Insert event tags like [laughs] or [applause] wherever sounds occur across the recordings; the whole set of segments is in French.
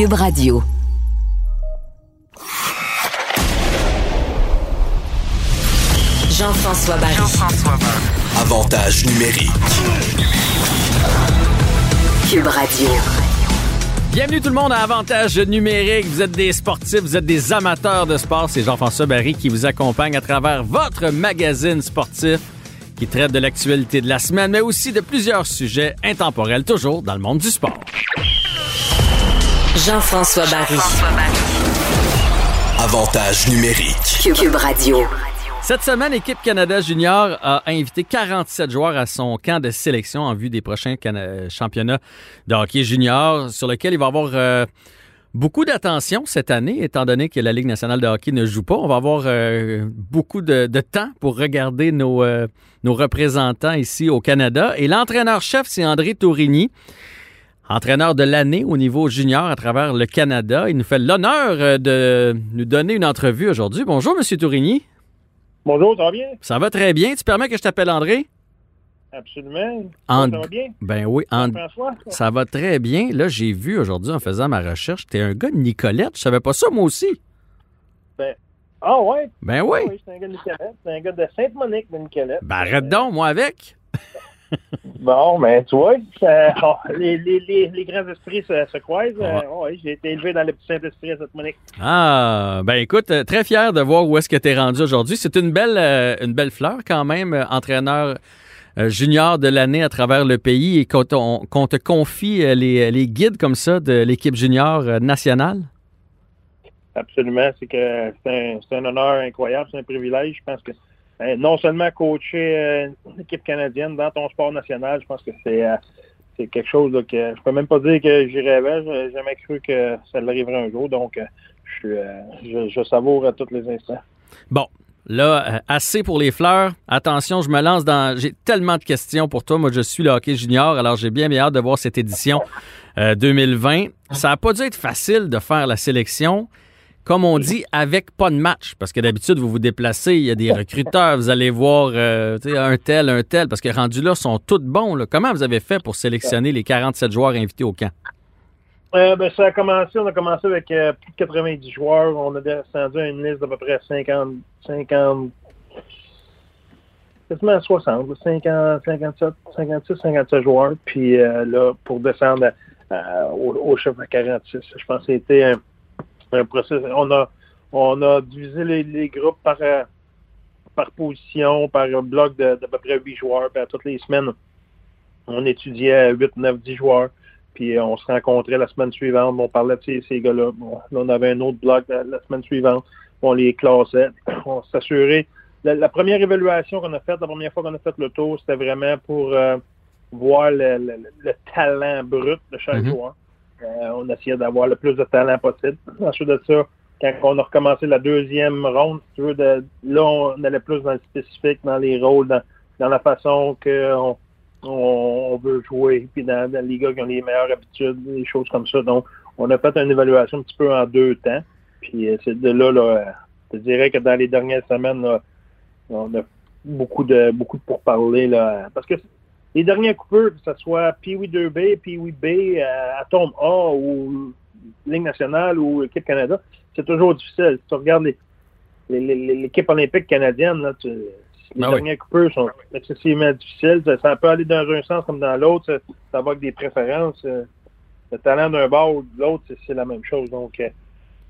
Cube Radio. Jean-François Barry. Avantage numérique. Cube Radio. Bienvenue tout le monde à Avantage numérique. Vous êtes des sportifs, vous êtes des amateurs de sport. C'est Jean-François Barry qui vous accompagne à travers votre magazine sportif qui traite de l'actualité de la semaine, mais aussi de plusieurs sujets intemporels, toujours dans le monde du sport. Jean-François Barry. Avantage numérique. Cube Radio. Cette semaine, l'équipe Canada Junior a invité 47 joueurs à son camp de sélection en vue des prochains cana- championnats de hockey junior, sur lequel il va y avoir euh, beaucoup d'attention cette année, étant donné que la Ligue nationale de hockey ne joue pas. On va avoir euh, beaucoup de, de temps pour regarder nos, euh, nos représentants ici au Canada. Et l'entraîneur-chef, c'est André Tourigny. Entraîneur de l'année au niveau junior à travers le Canada. Il nous fait l'honneur euh, de nous donner une entrevue aujourd'hui. Bonjour, Monsieur Tourigny. Bonjour, ça va bien? Ça va très bien. Tu permets que je t'appelle André? Absolument. And- Ça va bien? Ben oui, And- François? ça va très bien. Là, j'ai vu aujourd'hui en faisant ma recherche, t'es un gars de Nicolette. Je savais pas ça, moi aussi. Ah ouais? Ben oui. Ah oui, c'est un gars de Nicolette. C'est un gars de Sainte-Monique de Nicolette. Ben arrête donc, moi avec. [laughs] [laughs] Bon, ben tu vois, oh, les, les, les, les grands esprits se, se croisent. Euh, ouais, j'ai été élevé dans le petit Saint-Esprit à Sainte-Monique. Ah, ben écoute, euh, très fier de voir où est-ce que t'es rendu aujourd'hui. C'est une belle, euh, une belle fleur quand même, entraîneur junior de l'année à travers le pays et qu'on te confie les, les guides comme ça de l'équipe junior nationale? Absolument. C'est que c'est un, un honneur incroyable, c'est un privilège. Je pense que non seulement coacher euh, une équipe canadienne dans ton sport national, je pense que c'est euh, quelque chose que je peux même pas dire que j'y rêvais. J'ai jamais cru que ça arriverait un jour. Donc, euh, je, euh, je, savoure à tous les instants. Bon, là, euh, assez pour les fleurs. Attention, je me lance dans. J'ai tellement de questions pour toi. Moi, je suis le hockey junior, alors j'ai bien, bien hâte de voir cette édition euh, 2020. Ça n'a pas dû être facile de faire la sélection. Comme on dit, avec pas de match. Parce que d'habitude, vous vous déplacez, il y a des recruteurs, vous allez voir euh, un tel, un tel, parce que rendus là, sont tous bons. Comment vous avez fait pour sélectionner les 47 joueurs invités au camp? Euh, ben, ça a commencé, on a commencé avec euh, plus de 90 joueurs. On a descendu à une liste d'à peu près 50, 50, quasiment 60, là, 50, 57, 56, 57 joueurs. Puis là, pour descendre au, au chiffre à 46, je pense que c'était un, un processus. On a, on a divisé les, les groupes par, euh, par position, par un bloc de, d'à peu près 8 joueurs. Puis à toutes les semaines, on étudiait 8, 9, 10 joueurs. Puis euh, on se rencontrait la semaine suivante, on parlait de ces, ces gars-là. Bon, là, on avait un autre bloc la, la semaine suivante, on les classait. On s'assurait. La, la première évaluation qu'on a faite, la première fois qu'on a fait le tour, c'était vraiment pour euh, voir le, le- le talent brut de chaque Mhm. joueur. Euh, on essayait d'avoir le plus de talent possible. Ensuite de ça, quand on a recommencé la deuxième ronde, si tu veux, de, là, on allait plus dans le spécifique, dans les rôles, dans, dans la façon qu'on on, on veut jouer, puis dans, les gars qui ont les meilleures habitudes, des choses comme ça. Donc, on a fait une évaluation un petit peu en deux temps. Puis euh, c'est de là, là, je dirais que dans les dernières semaines, là, on a beaucoup de beaucoup de pourparlers. Là, parce que les derniers coupeurs, que ce soit Pee-Wee 2B, Pee-Wee B, euh, Atome A ou Ligue nationale ou Équipe Canada, c'est toujours difficile. Si tu regardes les- les- les- l'équipe olympique canadienne, là, tu- Les oui. derniers coupeurs sont excessivement difficiles. Ça, ça peut aller dans un sens comme dans l'autre. Ça, ça va avec des préférences. Euh, Le talent d'un bord ou de l'autre, c'est- la même chose. Donc, euh,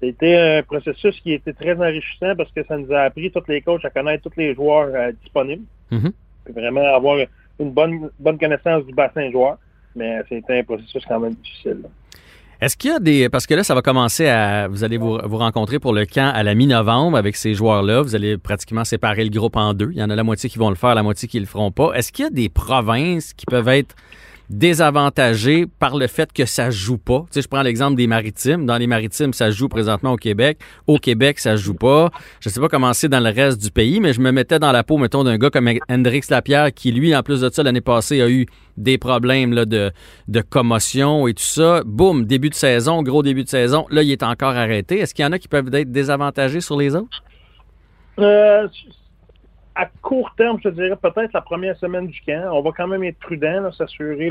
c'était un processus qui était très enrichissant parce que ça nous a appris, tous les coachs, à connaître tous les joueurs euh, disponibles. Mhm. Puis vraiment avoir une bonne, bonne connaissance du bassin de joueurs. Mais c'était un processus quand même difficile. Est-ce qu'il y a des. Parce que là, ça va commencer à. Vous allez vous, vous rencontrer pour le camp à la mi-novembre avec ces joueurs-là. Vous allez pratiquement séparer le groupe en deux. Il y en a la moitié qui vont le faire, la moitié qui le feront pas. Est-ce qu'il y a des provinces qui peuvent être désavantagées par le fait que ça joue pas? Tu sais, je prends l'exemple des maritimes. Dans les maritimes, ça joue présentement au Québec. Au Québec, ça joue pas. Je sais pas comment c'est dans le reste du pays, mais je me mettais dans la peau, mettons, d'un gars comme Hendrix Lapierre qui, lui, en plus de ça, l'année passée, a eu des problèmes là, de, de commotion et tout ça. Boum, début de saison, gros début de saison. Là, il est encore arrêté. Est-ce qu'il y en a qui peuvent être désavantagés sur les autres? Euh, à court terme, je dirais peut-être la première semaine du camp. On va quand même être prudent, s'assurer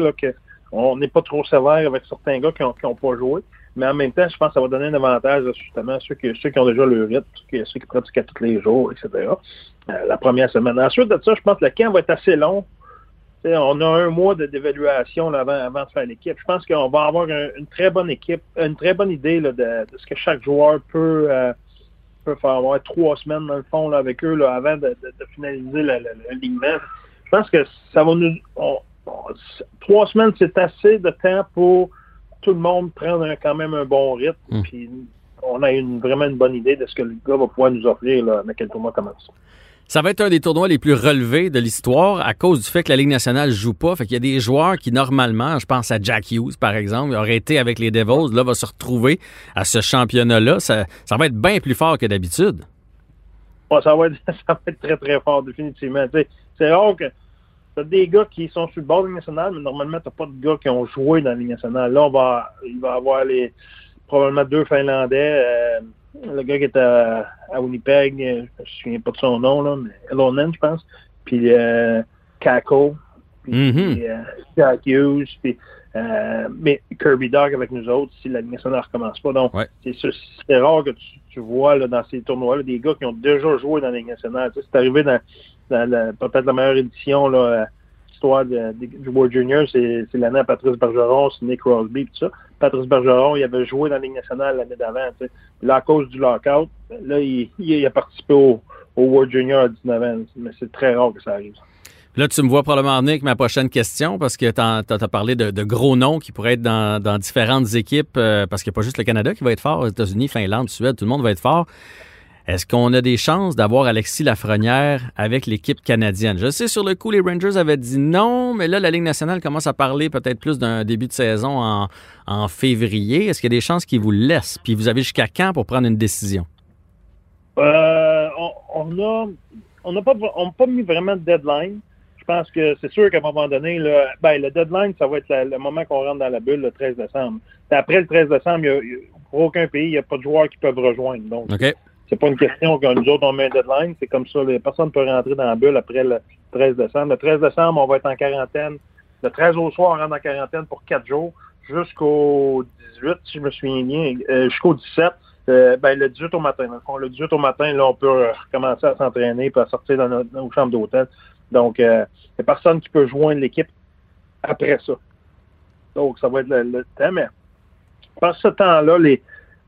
qu'on n'est pas trop sévère avec certains gars qui n'ont pas joué. Mais en même temps, je pense que ça va donner un avantage justement à ceux qui, ont déjà le rythme, ceux qui, ceux qui pratiquent à tous les jours, etc. Euh, la première semaine. Ensuite de ça, je pense que le camp va être assez long. On a un mois d'évaluation avant, de faire l'équipe. Je pense qu'on va avoir un- une très bonne équipe, une très bonne idée de ce que chaque joueur peut, euh, peut faire. avoir trois semaines dans le fond là, avec eux là, avant de, de- de finaliser l'alignement. Je pense que ça va nous. on- on- trois semaines, c'est assez de temps pour tout le monde prendre un- quand même un bon rythme. Mm. Puis on a une, vraiment une bonne idée de ce que le gars va pouvoir nous offrir là, quand le tournoi commence. Ça va être un des tournois les plus relevés de l'histoire à cause du fait que la Ligue nationale joue pas. Fait qu'il y a des joueurs qui, normalement, je pense à Jack Hughes, par exemple, aurait été avec les Devils, là, va se retrouver à ce championnat-là. Ça, ça va être bien plus fort que d'habitude. [laughs] Ça, va être, très, très fort, définitivement. C'est rare que tu as des gars qui sont sur le bord de la Ligue nationale, mais normalement, tu pas de gars qui ont joué dans la Ligue nationale. Là, on va, il va y avoir probablement deux Finlandais. euh, le gars qui était à, à Winnipeg, euh, je me souviens pas de son nom, là, mais Elonen, je pense. Puis euh, Kako. Puis euh, Jack Hughes. Puis, euh, mais Kirby Dog avec nous autres si la Ligue nationale ne recommence pas. Donc, Ouais. c'est rare que tu, tu vois là, dans ces tournois-là des gars qui ont déjà joué dans la Ligue nationale. Tu sais, c'est arrivé dans, dans peut-être la meilleure édition, là, histoire de- de- du World Junior, c'est l'année à Patrice Bergeron, c'est Nick Crosby, tout ça. Patrice Bergeron, il avait joué dans la Ligue nationale l'année d'avant. Là, à cause du lockout, là, il, a participé au, World Junior à 19 ans. Mais c'est très rare que ça arrive. Là, tu me vois probablement venir avec ma prochaine question parce que tu as, parlé de, gros noms qui pourraient être dans, différentes équipes euh, parce qu'il n'y a pas juste le Canada qui va être fort, aux États-Unis, Finlande, Suède, tout le monde va être fort. Est-ce qu'on a des chances d'avoir Alexis Lafrenière avec l'équipe canadienne? Je sais, sur le coup, les Rangers avaient dit non, mais là, la Ligue nationale commence à parler peut-être plus d'un début de saison en, en février. Est-ce qu'il y a des chances qu'ils vous le laissent? Puis vous avez jusqu'à quand pour prendre une décision? Euh, on, on a on n'a pas, on n'a pas mis vraiment de deadline. Je pense que c'est sûr qu'à un moment donné, là, ben, le deadline, ça va être la- le moment qu'on rentre dans la bulle le 13 décembre. Après le 13 décembre, il y a- il y a- pour aucun pays, il n'y a pas de joueurs qui peuvent rejoindre. Donc, OK? C'est pas une question que nous autres, on met un deadline. C'est comme ça. Les personnes peuvent rentrer dans la bulle après le 13 décembre. Le 13 décembre, on va être en quarantaine. Le 13 au soir, on rentre en quarantaine pour quatre jours jusqu'au 18, si je me souviens bien, euh, jusqu'au 17. Euh, ben, le 18 au matin. le fond. Le 18 au matin, là, on peut euh, recommencer à s'entraîner et à sortir dans nos, chambres d'hôtel. Donc, euh, il n'y personne qui peut joindre l'équipe après ça. Donc, ça va être le, le temps. Mais par ce temps-là, les,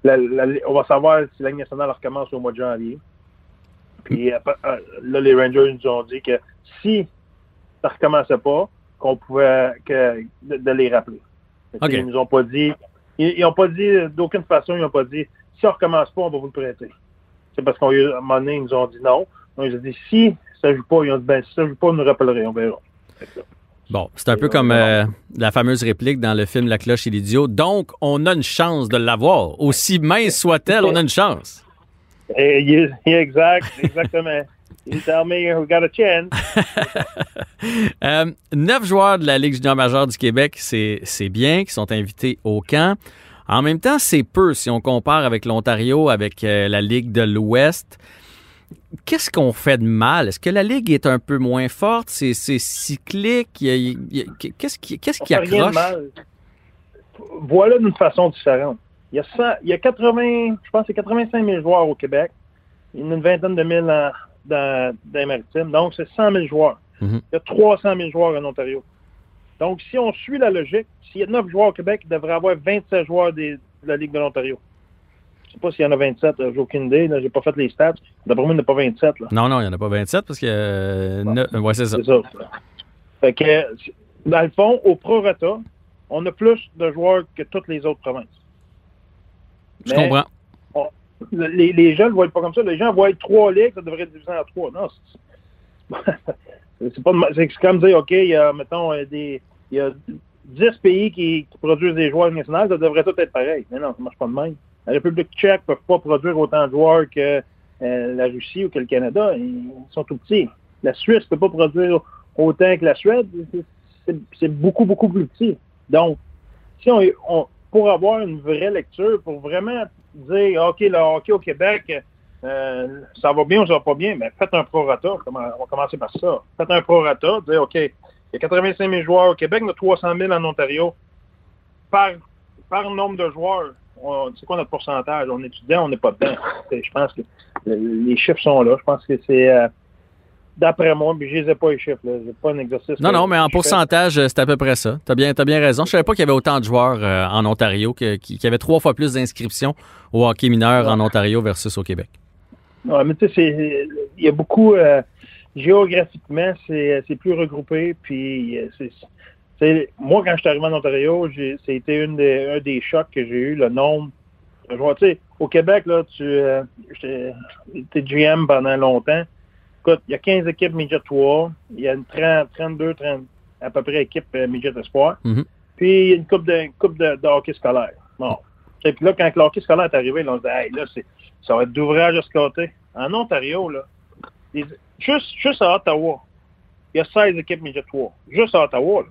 la- la- on va savoir si la Ligue nationale recommence au mois de janvier. Puis euh, euh, là, les Rangers nous ont dit que si ça ne recommençait pas, qu'on pouvait que, de, de les rappeler. Ils nous ont pas dit, ils n'ont pas dit d'aucune façon, ils n'ont pas dit si on ne recommence pas, on va vous le prêter. C'est parce qu'à un moment donné, ils nous ont dit non. Donc, ils ont dit si ça ne joue pas, ils ont dit ben si ça ne joue pas, on nous rappellerait, on verra. Bon, c'est un peu comme euh, la fameuse réplique dans le film La cloche et l'idiot. Donc, on a une chance de l'avoir. Aussi mince soit-elle, on a une chance. Exact, exactement. [laughs] You tell me we got a chance. [laughs] Euh, neuf joueurs de la Ligue junior majeure du Québec, c'est c'est bien, qui sont invités au camp. En même temps, c'est peu si on compare avec l'Ontario, avec euh, la Ligue de l'Ouest. Qu'est-ce qu'on fait de mal? Est-ce que la Ligue est un peu moins forte? C'est cyclique? Qu'est-ce qui, qu'est-ce qui accroche? mal. Voilà d'une façon différente. Il y a, 100 il y a 80, je pense c'est 85 000 joueurs au Québec. Il y en a une vingtaine de mille en, dans, dans les maritimes. Donc, c'est 100 000 joueurs. Mhm. Il y a 300 000 joueurs en Ontario. Donc, si on suit la logique, s'il y a 9 joueurs au Québec, il devrait y avoir 27 joueurs des- de la Ligue de l'Ontario. Je ne sais pas s'il y en a 27, euh, j'ai aucune idée. Je n'ai pas fait les stats. D'après moi, il n'y en a pas 27. Là. Non, non, il n'y en a pas 27 parce que. euh, ne- ouais, c'est ça. C'est ça. Fait que, dans le fond, au prorata, on a plus de joueurs que toutes les autres provinces. Je Mais comprends. Les, les gens ne le voient pas comme ça. Les gens voient trois ligues, ça devrait être divisé en trois. Non, c'est c'est pas c'est comme dire, OK, il y a, mettons, euh, des, il y a 10 pays qui, qui produisent des joueurs nationaux, ça devrait tout être pareil. Mais non, ça marche pas de même. La République tchèque ne peut pas produire autant de joueurs que euh, la Russie ou que le Canada. Ils sont tout petits. La Suisse ne peut pas produire autant que la Suède. C'est- beaucoup, beaucoup plus petit. Donc, si on, on- pour avoir une vraie lecture, pour vraiment dire, OK, le hockey au Québec, euh, ça va bien ou ça va pas bien, mais faites un prorata. On va commencer par ça. Faites un prorata, dire, OK, il y a 85 000 joueurs au Québec, a 300 000 en Ontario. Par, par nombre de joueurs, c'est quoi notre pourcentage? On est dedans, on n'est pas dedans. Je pense que le- les chiffres sont là. Je pense que c'est, euh, d'après moi, mais je les ai pas les chiffres. là. J'ai pas un exercice. Non, non, mais en je pourcentage, euh, c'est à peu près ça. T'as bien, t'as bien raison. Je savais pas qu'il y avait autant de joueurs euh, en Ontario, qu'il y avait trois fois plus d'inscriptions au hockey mineur en Ontario versus au Québec. Ouais, mais tu sais, il y a beaucoup, euh, géographiquement, c'est plus regroupé. Puis, moi, quand je suis arrivé en Ontario, c'était une des, un des chocs que j'ai eu, le nombre de joueurs. Tu sais, au Québec, là, tu euh, j'étais GM pendant longtemps. Écoute, il y a 15 équipes Midget 3, il y a une 30, 32, 30, à peu près équipes euh, Midget Espoir. Mhm. Puis, il y a une coupe de, coupe de, de hockey scolaire. Bon. Et puis là, quand le hockey scolaire est arrivé, là, on se dit, hey, là, ça va être d'ouvrage à ce côté. En Ontario, là, les- juste, juste à Ottawa, il y a 16 équipes Midget 3. Juste à Ottawa, là.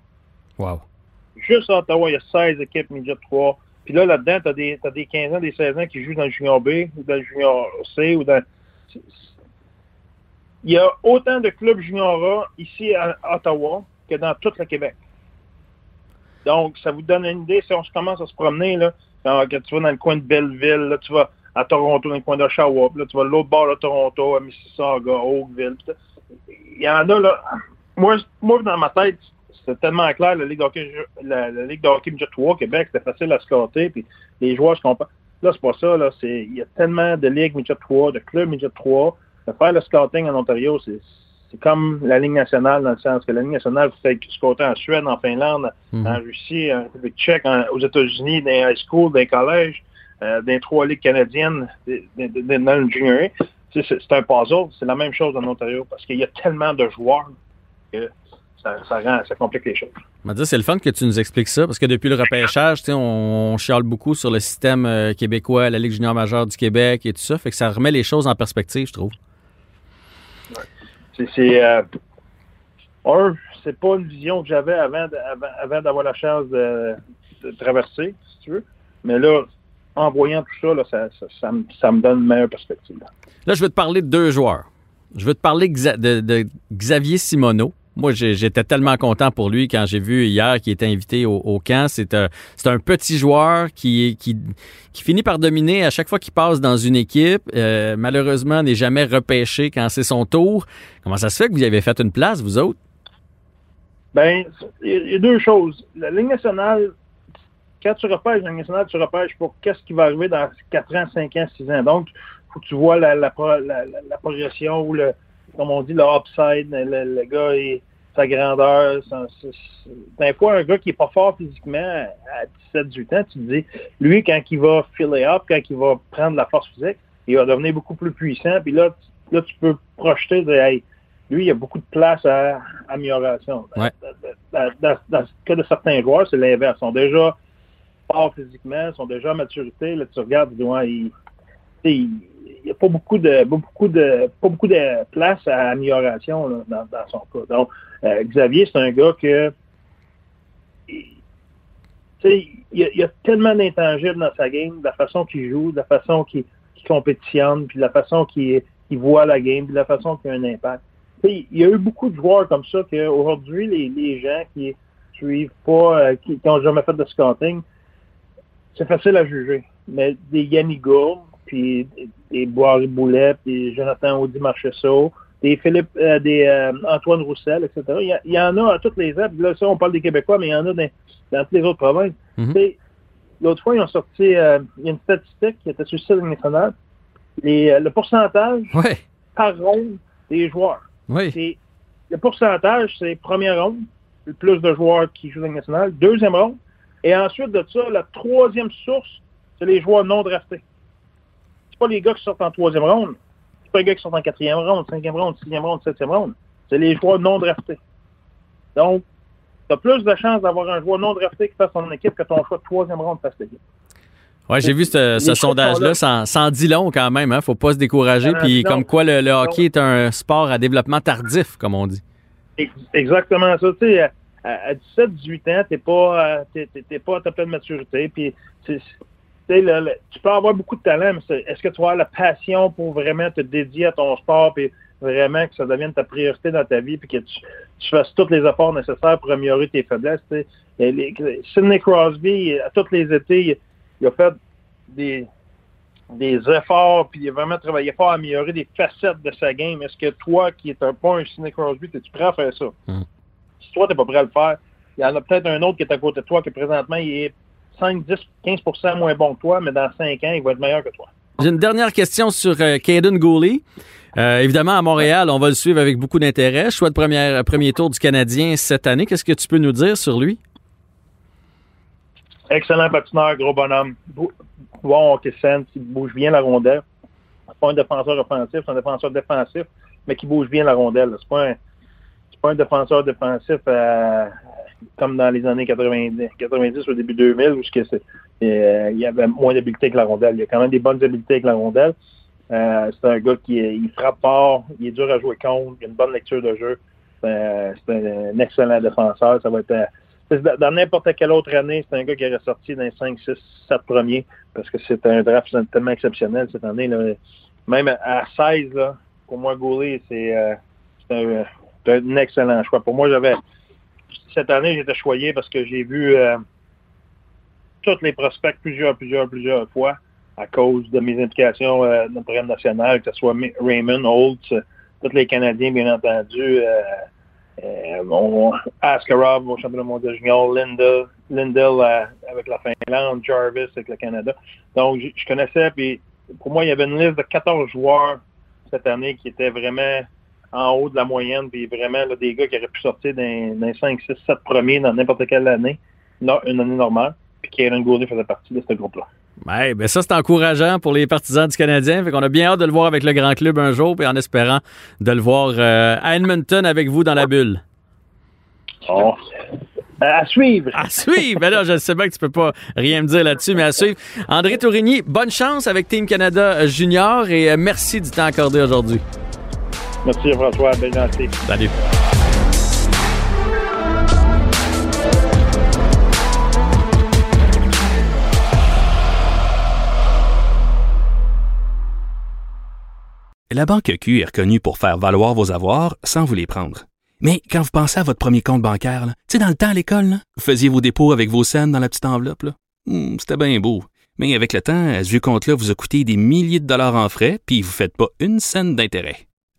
Juste à Ottawa, il y a 16 équipes Midget 3. Puis là, là-dedans, tu as des, des 15 ans, des 16 ans qui jouent dans le Junior B ou dans le Junior C ou dans. Il y a autant de clubs Junior A ici à Ottawa que dans tout le Québec. Donc, ça vous donne une idée. Si on commence à se promener, là, quand tu vas dans le coin de Belleville, là, tu vas à Toronto, dans le coin d'Oshawa, là, tu vas l'autre bord de Toronto, à Mississauga, Oakville. Il y en a, là. Moi, moi, dans ma tête, c'était tellement clair, la Ligue de hockey, la, la Ligue de hockey Midget 3 au Québec, c'était facile à scorer, puis les joueurs se comparent. Là, c'est pas ça, là. C'est, il y a tellement de ligues Midget 3, de clubs Midget 3. De faire le scouting en Ontario, c'est, c'est comme la Ligue nationale, dans le sens que la Ligue nationale, vous faites scouter en Suède, en Finlande, Mhm. en Russie, en République tchèque, en- aux États-Unis, dans les high school, dans les collèges, euh, dans les trois ligues canadiennes, dans le junior C'est, c'est un puzzle. C'est la même chose en Ontario parce qu'il y a tellement de joueurs que ça, ça rend, ça complique les choses. C'est le fun que tu nous expliques ça, parce que depuis le repêchage, on, on chiale beaucoup sur le système euh, québécois, la Ligue junior majeure du Québec et tout ça. Fait que ça remet les choses en perspective, je trouve. C'est, c'est, euh, un, c'est pas une vision que j'avais avant, avant, avant d'avoir la chance de, de traverser, si tu veux. Mais là, en voyant tout ça, là, ça, me, ça me donne une meilleure perspective. Là, je veux te parler de deux joueurs. Je veux te parler de, de Xavier Simoneau. Moi, j'étais tellement content pour lui quand j'ai vu hier qu'il était invité au, camp. C'est un, c'est un petit joueur qui, finit par dominer à chaque fois qu'il passe dans une équipe. Euh, malheureusement, n'est jamais repêché quand c'est son tour. Comment ça se fait que vous y avez fait une place, vous autres? Ben, il y a- deux choses. La Ligue nationale, quand tu repêches la Ligue nationale, tu repêches pour qu'est-ce qui va arriver dans 4 ans, 5 ans, 6 ans. Donc, faut que tu vois la, la, pro- la, la- la progression ou le, comme on dit, le upside, le, gars et sa grandeur. son- fois, un gars qui est pas fort physiquement à 17-18 ans, tu te dis, lui, quand il va filer up, quand il va prendre la force physique, il va devenir beaucoup plus puissant. Puis là, tu- là tu peux projeter de, hey, lui, il y a beaucoup de place à amélioration. Dans, Ouais. dans- dans- dans le cas de certains joueurs, c'est l'inverse. Ils sont déjà forts physiquement, ils sont déjà à maturité. Là, tu regardes, tu dis, ouais, il il n'y a pas beaucoup de beaucoup de pas beaucoup de place à amélioration là, dans, dans son cas. Donc, euh, Xavier, c'est un gars que il- y, a, il y a tellement d'intangibles dans sa game, de la façon qu'il joue, de la façon qu'il qu'il compétitionne, puis de la façon qu'il voit la game, puis de la façon qu'il a un impact. Tu sais, il y a eu beaucoup de joueurs comme ça qu'aujourd'hui, les, les gens qui suivent pas, euh, qui n'ont jamais fait de scouting, c'est facile à juger. Mais des Yannick puis des, Boiry Boulet, puis Jonathan Audi Marcheseau, des Philippe, euh, des euh, Antoine Roussel, etc. Il y, a- il y en a à toutes les apps. Là, ça, on parle des Québécois, mais il y en a dans, dans toutes les autres provinces. Mhm. Sais, L'autre fois, ils ont sorti euh, une statistique qui était sur le site national. Les, le pourcentage Ouais, par ronde des joueurs. C'est- le pourcentage, c'est première ronde, le plus de joueurs qui jouent dans la Ligue nationale, deuxième ronde, et ensuite de ça, la troisième source, c'est les joueurs non draftés. Pas les gars qui sortent en troisième ronde, c'est pas les gars qui sortent en quatrième ronde, cinquième ronde, sixième ronde, septième ronde. C'est les joueurs non draftés. Donc, tu as plus de chances d'avoir un joueur non drafté qui fasse son équipe que ton choix de troisième ronde fasse l'équipe. Ouais, j'ai vu ce, sondage-là. en dit long quand même. Hein? Faut pas se décourager. Puis comme quoi le, le hockey est un sport à développement tardif, comme on dit. Ex- Exactement ça. Tu sais, à, à 17, 18 ans, t'es pas, euh, pas à ta pleine maturité. Puis, tu le- le- tu peux avoir beaucoup de talent, mais est-ce que tu vas avoir la passion pour vraiment te dédier à ton sport, puis vraiment que ça devienne ta priorité dans ta vie, puis que tu, tu fasses tous les efforts nécessaires pour améliorer tes faiblesses. Et les- Sidney Crosby, à tous les étés, il, il a fait des, des efforts, puis il a vraiment travaillé fort à améliorer des facettes de sa game. Est-ce que toi, qui est un pas un Sidney Crosby, es-tu prêt à faire ça? Mm. Si toi, tu n'es pas prêt à le faire, il y en a peut-être un autre qui est à côté de toi, que présentement, il est 5, 10, 15 moins bon que toi, mais dans 5 ans, il va être meilleur que toi. J'ai une dernière question sur euh, Caden Gooley. Euh, évidemment, à Montréal, on va le suivre avec beaucoup d'intérêt. Choix de première, premier tour du Canadien cette année. Qu'est-ce que tu peux nous dire sur lui? Excellent patineur, gros bonhomme. Bon hockey sense, qui bouge bien la rondelle. C'est pas un défenseur offensif, c'est un défenseur défensif, mais qui bouge bien la rondelle. C'est pas un, pas un défenseur défensif euh, comme dans les années 90, 90 au début 2000, où euh, il y avait moins d'habileté que la rondelle. Il y a quand même des bonnes habiletés avec la rondelle. Euh, c'est un gars qui est- frappe fort, il est dur à jouer contre, il a une bonne lecture de jeu. Euh, c'est un, excellent défenseur. Ça va être dans n'importe quelle autre année, c'est un gars qui aurait sorti dans les 5, 6, 7 premiers parce que c'est un draft tellement exceptionnel cette année. Là. Même à- à 16, là, pour moi, Goulet, c'est un, un excellent choix. Pour moi, j'avais cette année, j'étais choyé parce que j'ai vu euh, tous les prospects plusieurs, plusieurs, plusieurs fois à cause de mes implications euh, dans national, que ce soit Raymond, Holtz, euh, tous les Canadiens, bien entendu. Euh, euh, mon Askarov au championnat mondial junior, Lindell, Lindell avec la Finlande, Jarvis avec le Canada. Donc, je, je connaissais, puis pour moi, il y avait une liste de 14 joueurs cette année qui étaient vraiment en haut de la moyenne, puis vraiment là, des gars qui auraient pu sortir les 5, 6, 7 premiers dans n'importe quelle année, non, une année normale, puis Kieran Goulet faisait partie de ce groupe-là. Ouais, ben ça, c'est encourageant pour les partisans du Canadien. Fait qu'on a bien hâte de le voir avec le grand club un jour, puis en espérant de le voir euh, à Edmonton avec vous dans la bulle. Bon. À suivre! À suivre! Ben là, je sais bien que tu peux pas rien me dire là-dessus, mais à suivre. André Tourigny, bonne chance avec Team Canada Junior et euh, merci du temps accordé aujourd'hui. Merci François, bien gentil. Salut. La Banque Q est reconnue pour faire valoir vos avoirs sans vous les prendre. Mais quand vous pensez à votre premier compte bancaire, tu sais, dans le temps à l'école, là, vous faisiez vos dépôts avec vos scènes dans la petite enveloppe. là. Hmm, C'était bien beau. Mais avec le temps, ce vieux compte-là vous a coûté des milliers de dollars en frais, puis vous ne faites pas une scène d'intérêt.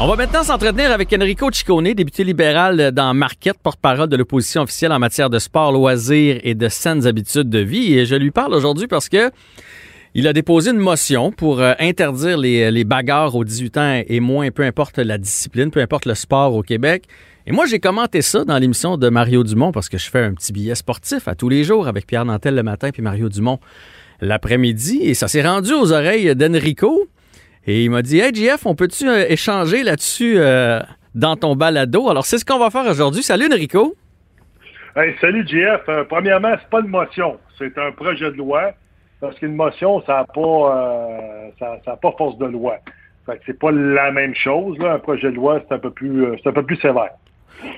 On va maintenant s'entretenir avec Enrico Ciccone, député libéral dans Marquette, porte-parole de l'opposition officielle en matière de sport, loisirs et de saines habitudes de vie. Et je lui parle aujourd'hui parce que Il a déposé une motion pour euh, interdire les, les bagarres aux 18 ans et moins, peu importe la discipline, peu importe le sport au Québec. Et moi, j'ai commenté ça dans l'émission de Mario Dumont parce que je fais un petit billet sportif à tous les jours avec Pierre Nantel le matin puis Mario Dumont l'après-midi. Et ça s'est rendu aux oreilles d'Enrico. Et il m'a dit Hey, JF, on peut-tu euh, échanger là-dessus euh, dans ton balado? Alors, c'est ce qu'on va faire aujourd'hui. Salut, Enrico. Hey, salut, JF. Euh, premièrement, c'est pas une motion, c'est un projet de loi. Parce qu'une motion, ça n'a pas, euh, ça, pas force de loi. Fait que c'est pas la même chose. Un projet de loi, c'est un c'est un peu plus sévère.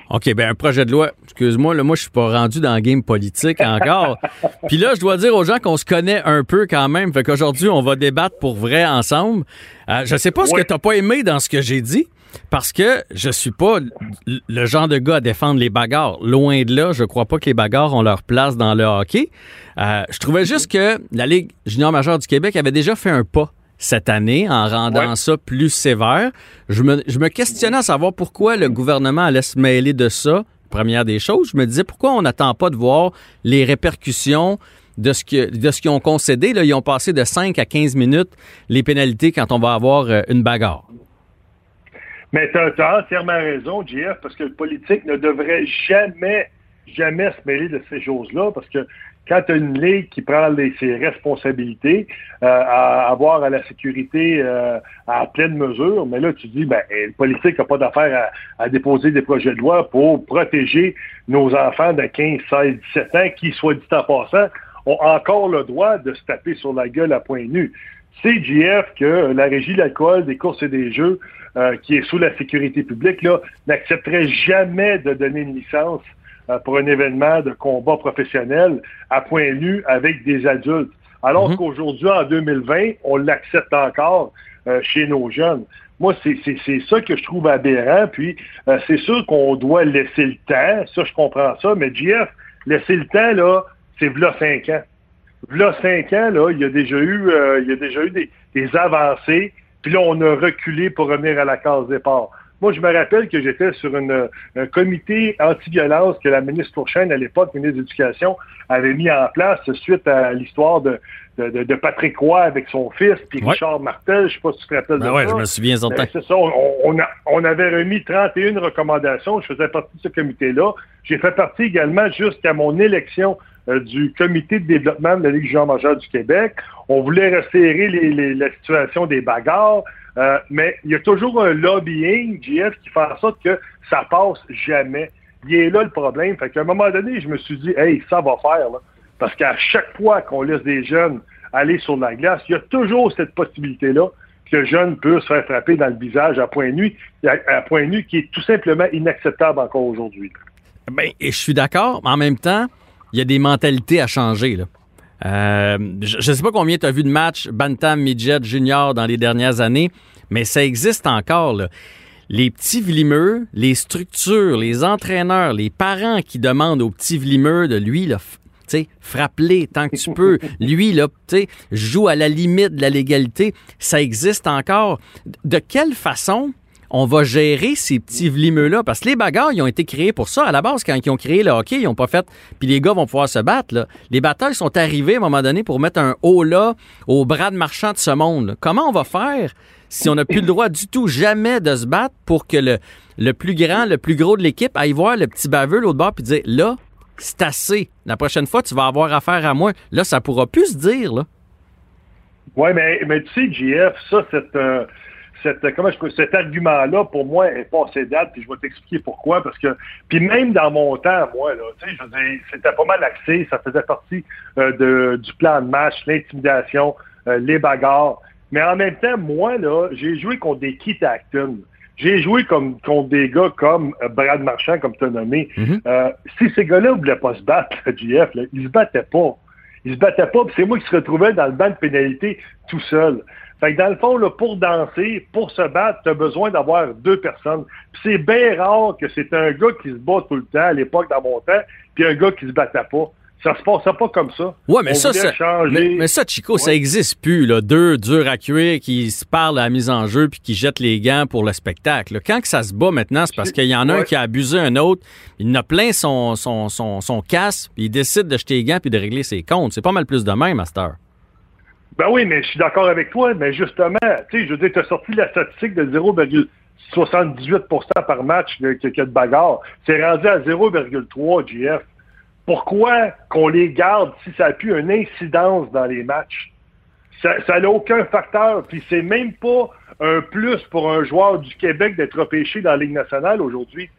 OK, ben un projet de loi. Excuse-moi, là, moi, je suis pas rendu dans le game politique encore. [laughs] Puis là, je dois dire aux gens qu'on se connaît un peu quand même. Fait qu'aujourd'hui, on va débattre pour vrai ensemble. Euh, je sais pas ce que t'as pas aimé dans ce que j'ai dit. Parce que je suis pas le genre de gars à défendre les bagarres. Loin de là, je crois pas que les bagarres ont leur place dans le hockey. Euh, je trouvais juste que la Ligue junior majeure du Québec avait déjà fait un pas cette année en rendant Ouais. ça plus sévère. Je me, je me questionnais à savoir pourquoi le gouvernement allait se mêler de ça. Première des choses, je me disais pourquoi on n'attend pas de voir les répercussions de ce que- de ce qu'ils ont concédé. Là, ils ont passé de 5 à 15 minutes les pénalités quand on va avoir euh, une bagarre. Mais tu as, entièrement raison, JF, parce que le politique ne devrait jamais, jamais se mêler de ces choses-là, parce que quand tu as une ligue qui prend ses responsabilités euh, à avoir à la sécurité euh, à pleine mesure, mais là, tu dis, ben, le politique n'a pas d'affaire à, déposer des projets de loi pour protéger nos enfants de 15, 16, 17 ans qui, soit dit en passant, ont encore le droit de se taper sur la gueule à point nu. C'est JF que la régie de l'alcool, des courses et des jeux, euh, qui est sous la sécurité publique, n'accepterait jamais de donner une licence pour un événement de combat professionnel à point nu avec des adultes. Alors Mhm. qu'aujourd'hui, en 2020, on l'accepte encore euh, chez nos jeunes. Moi, c'est ça que je trouve aberrant. Puis, euh, c'est sûr qu'on doit laisser le temps. Ça, je comprends ça. Mais JF, laisser le temps, là, c'est v'là cinq ans. V'là cinq ans, là, il y a déjà eu, euh, il y a déjà eu des, des avancées. Puis là, on a reculé pour revenir à la case départ. Moi, je me rappelle que j'étais sur une, un comité anti-violence que la ministre Fourchaine, à l'époque, ministre de l'Éducation, avait mis en place suite à l'histoire de, de, de- de Patrick Roy avec son fils, puis Ouais. Richard Martel, je sais pas si tu te rappelles Ben de ouais, ça. je me souviens Ben, c'est ça, on, on a- on avait remis 31 recommandations. Je faisais partie de ce comité-là. J'ai fait partie également jusqu'à mon élection euh, du comité de développement de la Ligue junior majeure du Québec. On voulait resserrer les- les- la situation des bagarres, euh, mais il y a toujours un lobbying, JF, qui fait en sorte que ça passe jamais. Il est là le problème. Fait qu'à un moment donné, je me suis dit, hey, ça va faire, là. Parce qu'à chaque fois qu'on laisse des jeunes aller sur la glace, il y a toujours cette possibilité-là que le jeune peut se faire frapper dans le visage à point nu, à, point nu qui est tout simplement inacceptable encore aujourd'hui. Ben, et je suis d'accord, mais en même temps, il y a des mentalités à changer. Là. Euh, je ne sais pas combien tu as vu de matchs Bantam, Midget, Junior dans les dernières années, mais ça existe encore. Là. Les petits vlimeux, les structures, les entraîneurs, les parents qui demandent aux petits vlimeux de lui, là, frappe-les tant que tu peux. [laughs] Lui, là, joue à la limite de la légalité. Ça existe encore. De quelle façon on va gérer ces petits vlimeux-là. Parce que les bagarres, ils ont été créés pour ça. À la base, quand ils ont créé le hockey, ils n'ont pas fait. Puis les gars vont pouvoir se battre. Là. Les batailles sont arrivés à un moment donné pour mettre un haut là au bras de marchand de ce monde. Comment on va faire si on n'a plus le droit du tout jamais de se battre pour que le, le plus grand, le plus gros de l'équipe aille voir le petit baveux l'autre bord puis dire là, c'est assez. La prochaine fois, tu vas avoir affaire à moi. Là, ça pourra plus se dire. Là. Oui, mais, tu sais, JF, ça, euh, cette, comment je peux, cet argument-là, pour moi, est passé date, puis je vais t'expliquer pourquoi, parce que, puis même dans mon temps, moi, là, tu sais, je c'était pas mal axé, ça faisait partie euh, de, du plan de match, l'intimidation, euh, les bagarres, mais en même temps, moi, là, j'ai joué contre des Keith Acton. J'ai joué comme, contre des gars comme euh, Brad Marchand, comme tu as nommé. Mhm. Euh, si ces gars-là ne voulaient pas se battre, le JF, là, ils se battaient pas. Ils se battaient pas, puis c'est moi qui se retrouvais dans le banc de pénalité tout seul. Fait que dans le fond, là, pour danser, pour se battre, tu as besoin d'avoir deux personnes. Puis c'est bien rare que c'est un gars qui se bat tout le temps, à l'époque, dans mon temps, puis un gars qui se battait pas. Ça se passait pas comme ça. Ouais, mais On ça, mais, mais ça, Chico, ça existe plus. Là. Deux durs à cuire qui se parlent à la mise en jeu puis qui jettent les gants pour le spectacle. Quand que ça se bat maintenant, c'est parce qu'il y en a un qui a abusé un autre. Il en a plein son, son, son, son casse, puis il décide de jeter les gants puis de régler ses comptes. C'est pas mal plus de même, Master. Ben oui, mais je suis d'accord avec toi, mais justement, tu sais, je veux dire, tu as sorti la statistique de 0,78% par match de bagarre. C'est rendu à 0,3 GF. Pourquoi qu'on les garde si ça a pu une incidence dans les matchs? Ça n'a aucun facteur, puis c'est même pas un plus pour un joueur du Québec d'être repêché dans la Ligue nationale aujourd'hui.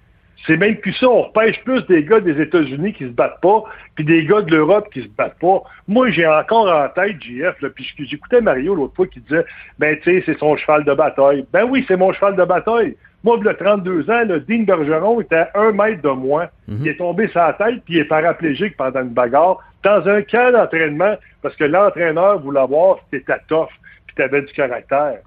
C'est même plus ça. On repêche plus des gars des États-Unis qui se battent pas, puis des gars de l'Europe qui se battent pas. Moi, j'ai encore en tête JF, puis j'écoutais Mario l'autre fois qui disait, ben, tu sais, c'est son cheval de bataille. Ben oui, c'est mon cheval de bataille. Moi, il a 32 ans, le Dean Bergeron était à un mètre de moi. Mhm. Il est tombé sur la tête, puis il est paraplégique pendant une bagarre, dans un camp d'entraînement, parce que l'entraîneur voulait voir si t'étais tough, puis t'avais du caractère.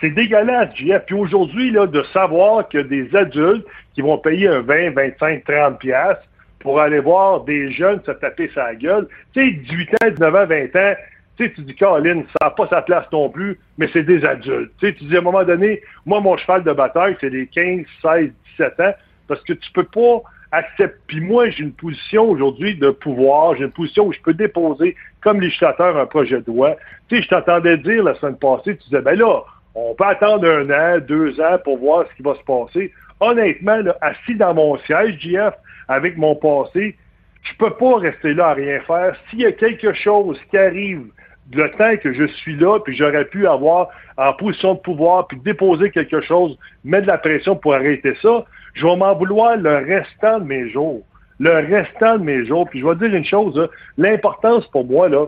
C'est dégueulasse, JF. Puis aujourd'hui, là, de savoir que des adultes qui vont payer un 20, 25, 30 pièces pour aller voir des jeunes se taper sa gueule. Tu sais, 18 ans, 19 ans, 20 ans, tu sais, tu dis, Caroline, ça n'a pas sa place non plus, mais c'est des adultes. Tu sais, tu dis, à un moment donné, moi, mon cheval de bataille, c'est les 15, 16, 17 ans, parce que tu peux pas accepter. Puis moi, j'ai une position aujourd'hui de pouvoir, j'ai une position où je peux déposer, comme législateur, un projet de loi. Tu sais, je t'entendais dire la semaine passée, tu disais, ben là, on peut attendre un an, deux ans pour voir ce qui va se passer honnêtement, assis dans mon siège, JF, avec mon passé, je peux pas rester là à rien faire. S'il y a quelque chose qui arrive le temps que je suis là, puis j'aurais pu avoir en position de pouvoir, puis déposer quelque chose, mettre de la pression pour arrêter ça, je vais m'en vouloir le restant de mes jours. Le restant de mes jours. Puis je vais dire une chose, l'importance pour moi, là,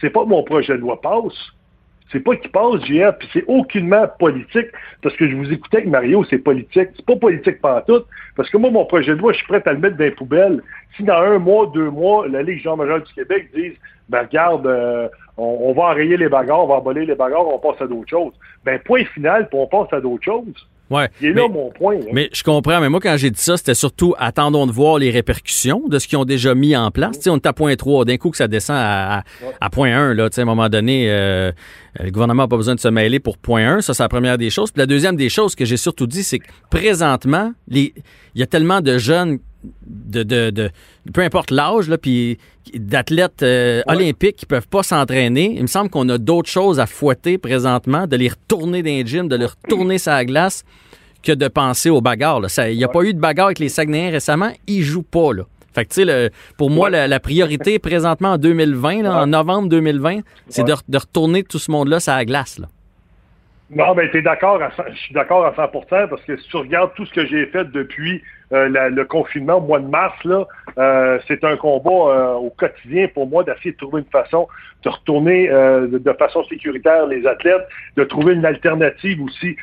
c'est pas que mon projet de loi passe, c'est pas qu'il passe, JR, puis c'est aucunement politique, parce que je vous écoutais avec Mario, c'est politique. C'est pas politique tout, parce que moi, mon projet de loi, je suis prêt à le mettre dans les poubelles. Si dans un mois, deux mois, la Ligue Jean-Major du Québec dise, ben regarde, euh, on, va enrayer les bagarres, on va emballer les bagarres, on passe à d'autres choses. Ben point final, puis on passe à d'autres choses. Ouais, Il est là mon point. Hein. Mais je comprends, mais moi, quand j'ai dit ça, c'était surtout attendons de voir les répercussions de ce qu'ils ont déjà mis en place. sais, on est à point 3, d'un coup que ça descend à, à, point 1, là, à un moment donné, euh, le gouvernement n'a pas besoin de se mêler pour point 1. Ça, c'est la première des choses. Puis la deuxième des choses que j'ai surtout dit, c'est que présentement, les, il y a tellement de jeunes de, de, de peu importe l'âge, là, puis d'athlètes euh, olympiques qui peuvent pas s'entraîner. Il me semble qu'on a d'autres choses à fouetter présentement, de les retourner dans les gym, de les retourner la glace, que de penser aux bagarres. Il n'y a pas eu de bagarre avec les Saguenayens récemment. Ils jouent pas, là. Fait que, tu sais, pour moi, la, priorité présentement en 2020, en novembre 2020, c'est de, de, retourner tout ce monde-là la glace, là. Non, ben, t'es d'accord, je suis d'accord à 100% parce que si tu regardes tout ce que j'ai fait depuis euh, le confinement au mois de mars, là, euh, c'est un combat euh, au quotidien pour moi d'essayer de trouver une façon de retourner de, façon sécuritaire les athlètes, de trouver une alternative aussi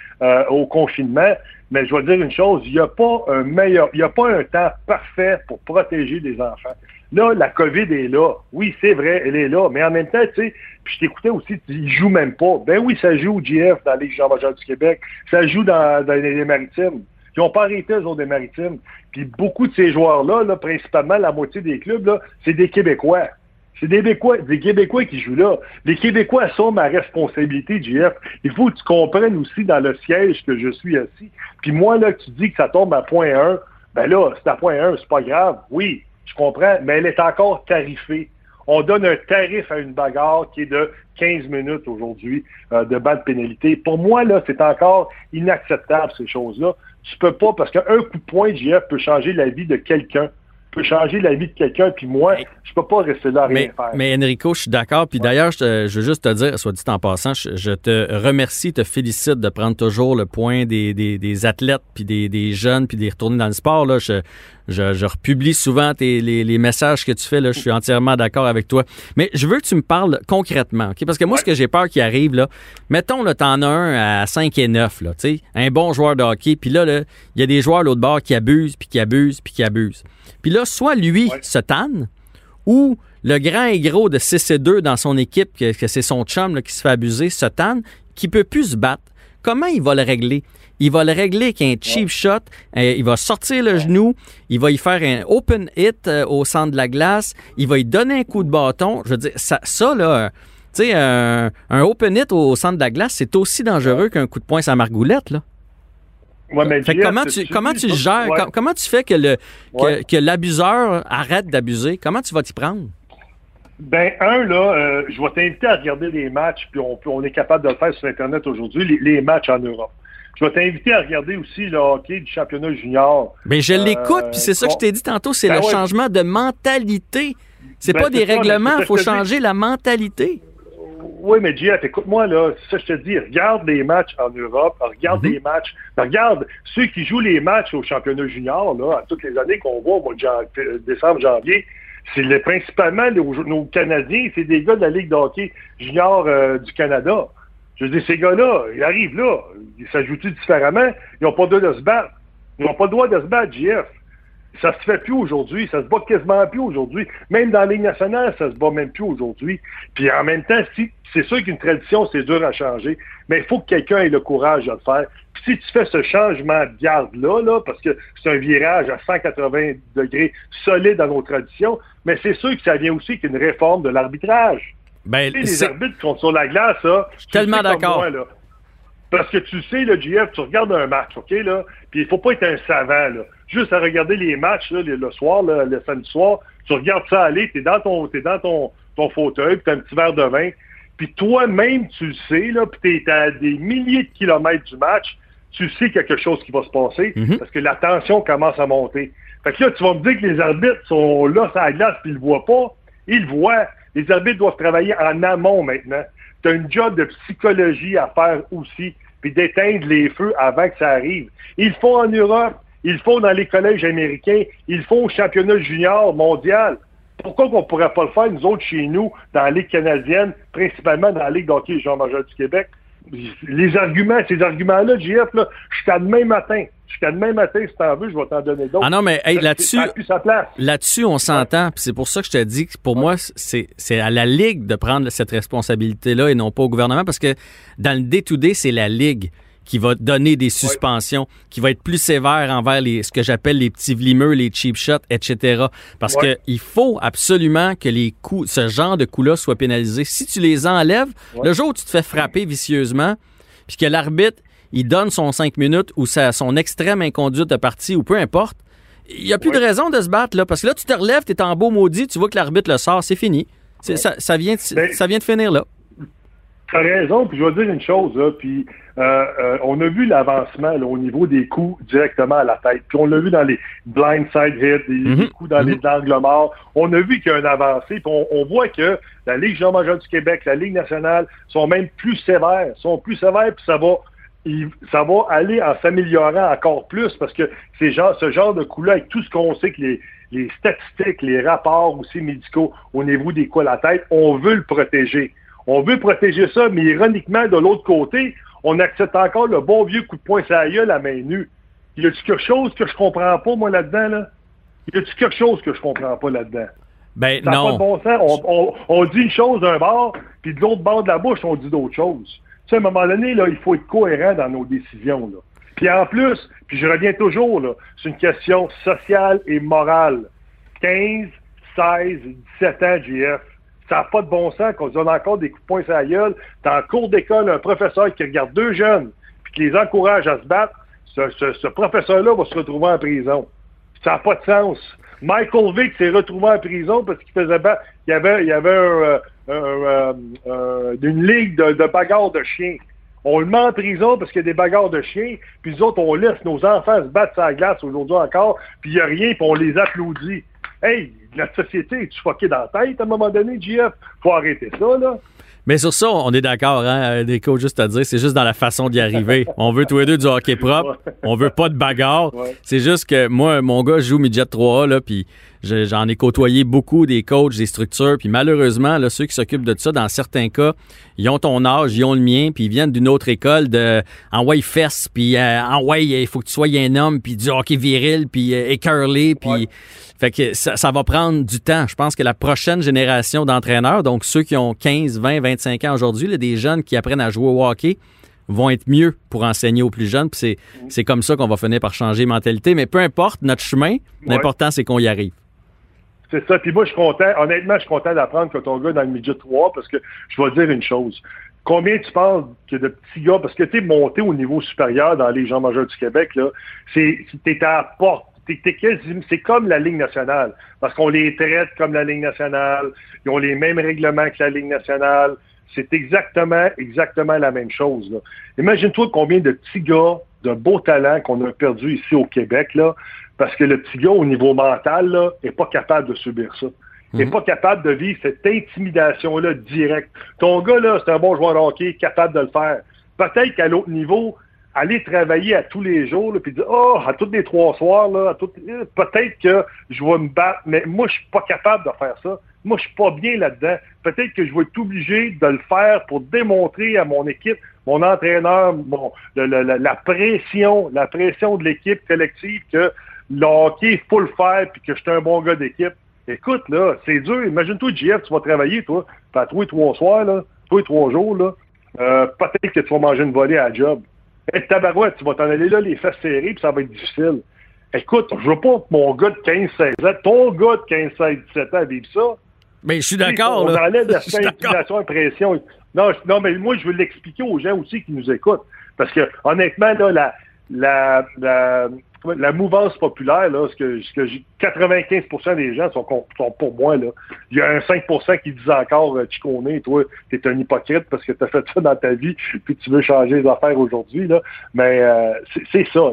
au confinement. Mais je vais dire une chose, il n'y a pas un meilleur, il n'y a pas un temps parfait pour protéger des enfants. Là, la COVID est là. Oui, c'est vrai, elle est là. Mais en même temps, tu sais, puis je t'écoutais aussi, ils jouent même pas. Ben oui, ça joue au GF dans Ligue Jean-Major du Québec. Ça joue dans, les maritimes. Ils n'ont pas arrêté, eux autres, des maritimes. Puis beaucoup de ces joueurs-là, là, principalement la moitié des clubs, c'est des Québécois. C'est des Québécois, des Québécois qui jouent là. Les Québécois sont ma responsabilité, GF. Il faut que tu comprennes aussi dans le siège que je suis assis. Puis moi, là, tu dis que ça tombe à point 1, ben là, c'est à point 1, c'est pas grave. Oui, je comprends, mais elle est encore tarifée. On donne un tarif à une bagarre qui est de 15 minutes aujourd'hui euh, de bas de pénalité. Pour moi, là, c'est encore inacceptable, ces choses-là. Tu peux pas, parce qu'un coup de poing, JF, peut changer la vie de quelqu'un changer la vie de quelqu'un, puis moi, je peux pas rester là à rien faire. Mais Enrico, je suis d'accord. Puis d'ailleurs, je, veux juste te dire, soit dit en passant, je, te remercie, te félicite de prendre toujours le point des, des, athlètes, puis des, des, jeunes, puis de les retourner dans le sport. Là. Je, je, je republie souvent tes, les, les, messages que tu fais. Là. Je suis entièrement d'accord avec toi. Mais je veux que tu me parles concrètement. ok? Parce que moi, ce que j'ai peur qui arrive, là, mettons, le t'en as un à 5 et 9, là, un bon joueur de hockey. Puis là, il y a des joueurs à l'autre bord qui abusent, puis qui abusent, puis qui abusent. Puis là, soit lui se tanne, ou le grand et gros de 6 et 2 dans son équipe, que, que c'est son chum là, qui se fait abuser, se tanne, qui peut plus se battre. Comment il va le régler? Il va le régler avec un cheap shot. Euh, il va sortir le genou. Il va y faire un open hit euh, au centre de la glace. Il va y donner un coup de bâton. Je veux dire, ça, ça là, tu sais, un, open hit au centre de la glace, c'est aussi dangereux qu'un coup de poing la margoulette, là. Comment tu, comment tu gères, comment tu fais que le que, l'abuseur arrête d'abuser? Comment tu vas t'y prendre? Ben, un, là, euh, je vais t'inviter à regarder les matchs, puis on, on est capable de le faire sur Internet aujourd'hui, les, les matchs en Europe. Je vais t'inviter à regarder aussi le hockey du championnat junior. Ben, je l'écoute, puis c'est ça que je t'ai dit tantôt, c'est Ben le ouais. changement de mentalité. C'est Ben, pas des ça, mais règlements, il faut changer la mentalité. Oui, mais Jeff, écoute-moi, là, ça je te dis, regarde les matchs en Europe, regarde Mhm. les matchs, regarde ceux qui jouent les matchs au championnat junior, là, à toutes les années qu'on voit au mois de jan- euh, décembre, janvier, c'est principalement nos, nos Canadiens, c'est des gars de la Ligue de hockey junior euh, du Canada. Je veux dire, ces gars-là, ils arrivent là, ils s'ajoutent différemment, ils n'ont pas le droit de se battre. Ils n'ont pas le droit de se battre, JF. Ça se fait plus aujourd'hui, ça se bat quasiment plus aujourd'hui. Même dans la Ligue nationale, ça se bat même plus aujourd'hui. Puis en même temps, si, c'est sûr qu'une tradition, c'est dur à changer, mais il faut que quelqu'un ait le courage de le faire. Puis si tu fais ce changement de garde-là, là, parce que c'est un virage à 180 degrés solide dans nos traditions, mais c'est sûr que ça vient aussi qu'une réforme de l'arbitrage. Ben, Tu sais, les arbitres qui sont sur la glace, ça. suis tu tellement d'accord. Parce que tu sais, le GF, tu regardes un match, OK, là, puis il faut pas être un savant, là. Juste à regarder les matchs, là, le, soir, là, le samedi soir, tu regardes ça aller, t'es dans ton, t'es dans ton, ton fauteuil, puis t'as un petit verre de vin, puis toi-même, tu le sais, là, puis t'es à des milliers de kilomètres du match, tu sais quelque chose qui va se passer, Mhm. parce que la tension commence à monter. Fait que là, tu vas me dire que les arbitres sont là sur la glace, puis ils le voient pas. Ils le voient. Les arbitres doivent travailler en amont maintenant. Tu as une job de psychologie à faire aussi, puis d'éteindre les feux avant que ça arrive. Ils le en Europe, ils le dans les collèges américains, ils le au championnat junior mondial. Pourquoi qu'on pourrait pas le faire, nous autres, chez nous, dans la Ligue canadienne, principalement dans la Ligue d'hockey Jean-Major du Québec? Les arguments, ces arguments-là, JF, là, jusqu'à demain matin. Jusqu'à demain matin, si t'en veux, je vais t'en donner d'autres. Ah non, mais hey, là-dessus. Là-dessus, on s'entend, puis c'est pour ça que je te dis que pour moi, c'est c'est à la Ligue de prendre cette responsabilité-là et non pas au gouvernement, parce que dans le day-to-day, c'est la Ligue qui va donner des suspensions, qui va être plus sévère envers les, ce que j'appelle les petits vlimeux, les cheap shots, etc. Parce Ouais. que il faut absolument que les coups, ce genre de coups-là soient pénalisés. Si tu les enlèves, le jour où tu te fais frapper vicieusement, puis que l'arbitre, il donne son 5 minutes ou sa, son extrême inconduite de partie ou peu importe, il n'y a plus de raison de se battre, là. Parce que là, tu te relèves, tu es en beau maudit, tu vois que l'arbitre le sort, c'est fini. Ça, ça, vient de, Ben- ça vient de finir là. T'as raison, puis je vais dire une chose, là, puis euh, euh, on a vu l'avancement au niveau des coups directement à la tête. Puis on l'a vu dans les blindside hits, les, Mhm. coups dans Mhm. les angles morts. On a vu qu'il y a une avancée, puis on, on voit que la Ligue Jean-Major du Québec, la Ligue nationale sont même plus sévères, sont plus sévères, puis ça va ça va aller en s'améliorant encore plus parce que ces genre, ce genre de coups-là, avec tout ce qu'on sait que les, les statistiques, les rapports aussi médicaux au niveau des coups à la tête, on veut le protéger. On veut protéger ça, mais ironiquement, de l'autre côté, on accepte encore le bon vieux coup de poing sur la gueule à main nue. Y a-tu quelque chose que je comprends pas, moi, là-dedans, là? Y a-tu quelque chose que je comprends pas là-dedans? Ben Ça n'a pas de non. bon sens. On, on- on dit une chose d'un bord, puis de l'autre bord de la bouche, on dit d'autres choses. Tu sais, à un moment donné, là, il faut être cohérent dans nos décisions. Là. Puis en plus, puis je reviens toujours, là, c'est une question sociale et morale. 15, 16, 17 ans, JF. Ça n'a pas de bon sens qu'on se donne encore des coups de poing sur la gueule. T'as en cours d'école un professeur qui regarde deux jeunes, puis qui les encourage à se battre. Ce, professeur-là va se retrouver en prison. Ça n'a pas de sens. Michael Vick s'est retrouvé en prison parce qu'il faisait battre. Il y avait, il y avait euh, euh, euh, une ligue de, de bagarres de chiens. On le met en prison parce qu'il y a des bagarres de chiens, puis nous autres, on laisse nos enfants se battre sur la glace aujourd'hui encore, puis il n'y a rien, puis on les applaudit. Hey, la société, es-tu fucké dans la tête à un moment donné, JF? Faut arrêter ça, là. Mais sur ça, on est d'accord, hein, coachs, juste à dire, c'est juste dans la façon d'y arriver. [laughs] On veut tous les deux du hockey propre, on veut pas de bagarre. Ouais. C'est juste que moi, mon gars joue midget 3A, là, puis j'en ai côtoyé beaucoup des coachs, des structures, puis malheureusement, là, ceux qui s'occupent de ça, dans certains cas, ils ont ton âge, ils ont le mien, puis ils viennent d'une autre école de en way fesse, puis euh, en way, il faut que tu sois un homme, puis du hockey viril, puis euh, écurlé, puis fait que ça, ça va prendre du temps. Je pense que la prochaine génération d'entraîneurs, donc ceux qui ont 15, 20, 25 ans aujourd'hui, des jeunes qui apprennent à jouer au hockey, vont être mieux pour enseigner aux plus jeunes. Puis c'est, c'est comme ça qu'on va finir par changer mentalité. Mais peu importe notre chemin, l'important, c'est qu'on y arrive. C'est ça. Puis moi, je suis content. Honnêtement, je suis content d'apprendre que ton gars est dans le midget 3 parce que je vais te dire une chose. Combien tu penses que de petits gars, parce que tu es monté au niveau supérieur dans les gens majeurs du Québec, là, c'est, t'es à la porte t'es- t'es c'est comme la Ligue nationale, parce qu'on les traite comme la Ligue nationale, ils ont les mêmes règlements que la Ligue nationale. C'est exactement, exactement la même chose. là. Imagine-toi combien de petits gars de beaux talents qu'on a perdus ici au Québec, là, parce que le petit gars, au niveau mental, là, est pas capable de subir ça. Il n'est pas capable de vivre cette intimidation-là directe. Ton gars, là, c'est un bon joueur de hockey, capable de le faire. Peut-être qu'à l'autre niveau, aller travailler à tous les jours, là, puis dire, oh, à tous les trois soirs, là, à toutes- euh, peut-être que je vais me battre, mais moi, je suis pas capable de faire ça. Moi, je suis pas bien là-dedans. Peut-être que je vais être obligé de le faire pour démontrer à mon équipe, mon entraîneur, mon, le- le- la, la pression, la pression de l'équipe collective que le hockey, il faut le faire, puis que je suis un bon gars d'équipe. Écoute, là, c'est dur. Imagine-toi, JF, tu vas travailler, toi, pas trois et trois soirs, là, trois et trois jours, là. Euh, peut-être que tu vas manger une volée à la job. Et tabarouette, tu vas t'en aller là, les fesses serrées, puis ça va être difficile. Écoute, je veux pas que mon gars de 15-16 ans, ton gars de 15-16-17 ans vive ça. Ben, [laughs] je suis d'accord, On enlève d'accord. intimidation et pression. Non, je- non, mais moi, je veux l'expliquer aux gens aussi qui nous écoutent. Parce que, honnêtement, là, la, la, la, la mouvance populaire, là, ce que, ce que j'ai- 95% des gens sont, pour moi. Là. Il y a un 5% qui disent encore euh, Chicone, toi, t'es un hypocrite parce que tu as [laughs] fait ça dans ta vie, puis tu veux changer les affaires aujourd'hui. Là. Mais euh, c'est- ça.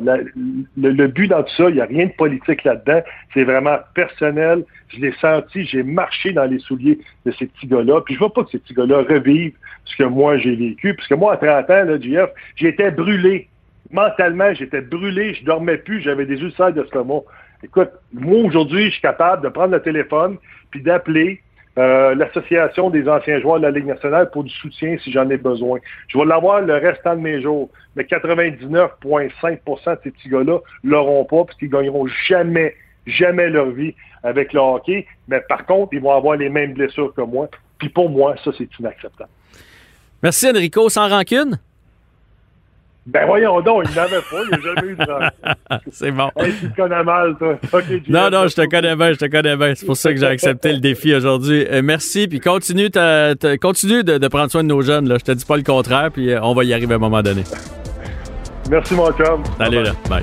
Le, but dans tout ça, il n'y a rien de politique là-dedans. C'est vraiment personnel. Je l'ai senti, j'ai marché dans les souliers de ces petits gars-là. Puis je veux pas que ces petits gars-là revivent ce que moi j'ai vécu. Parce que moi, à 30 ans, là, JF, j'étais brûlé. Mentalement, j'étais brûlé, je dormais plus, j'avais des ulcères d'estomac. Écoute, moi aujourd'hui, je suis capable de prendre le téléphone puis d'appeler euh, l'Association des anciens joueurs de la Ligue nationale pour du soutien si j'en ai besoin. Je vais l'avoir le restant de mes jours. Mais 99,5% de ces petits gars-là l'auront pas parce qu'ils gagneront jamais, jamais leur vie avec le hockey. Mais par contre, ils vont avoir les mêmes blessures que moi. Puis pour moi, ça, c'est inacceptable. Merci, Enrico. Sans rancune? Ben voyons donc, il n'avait pas, il n'a jamais eu de. [laughs] C'est bon. Hey, tu te connais mal, toi. Non, non, je te connais bien, je te connais bien. C'est pour ça que j'ai accepté le défi aujourd'hui. Euh, merci, puis continue, ta- ta- continue de, de prendre soin de nos jeunes. Là. Je te dis pas le contraire, puis euh, on va y arriver à un moment donné. Merci, mon chum. Salut, là. Bye.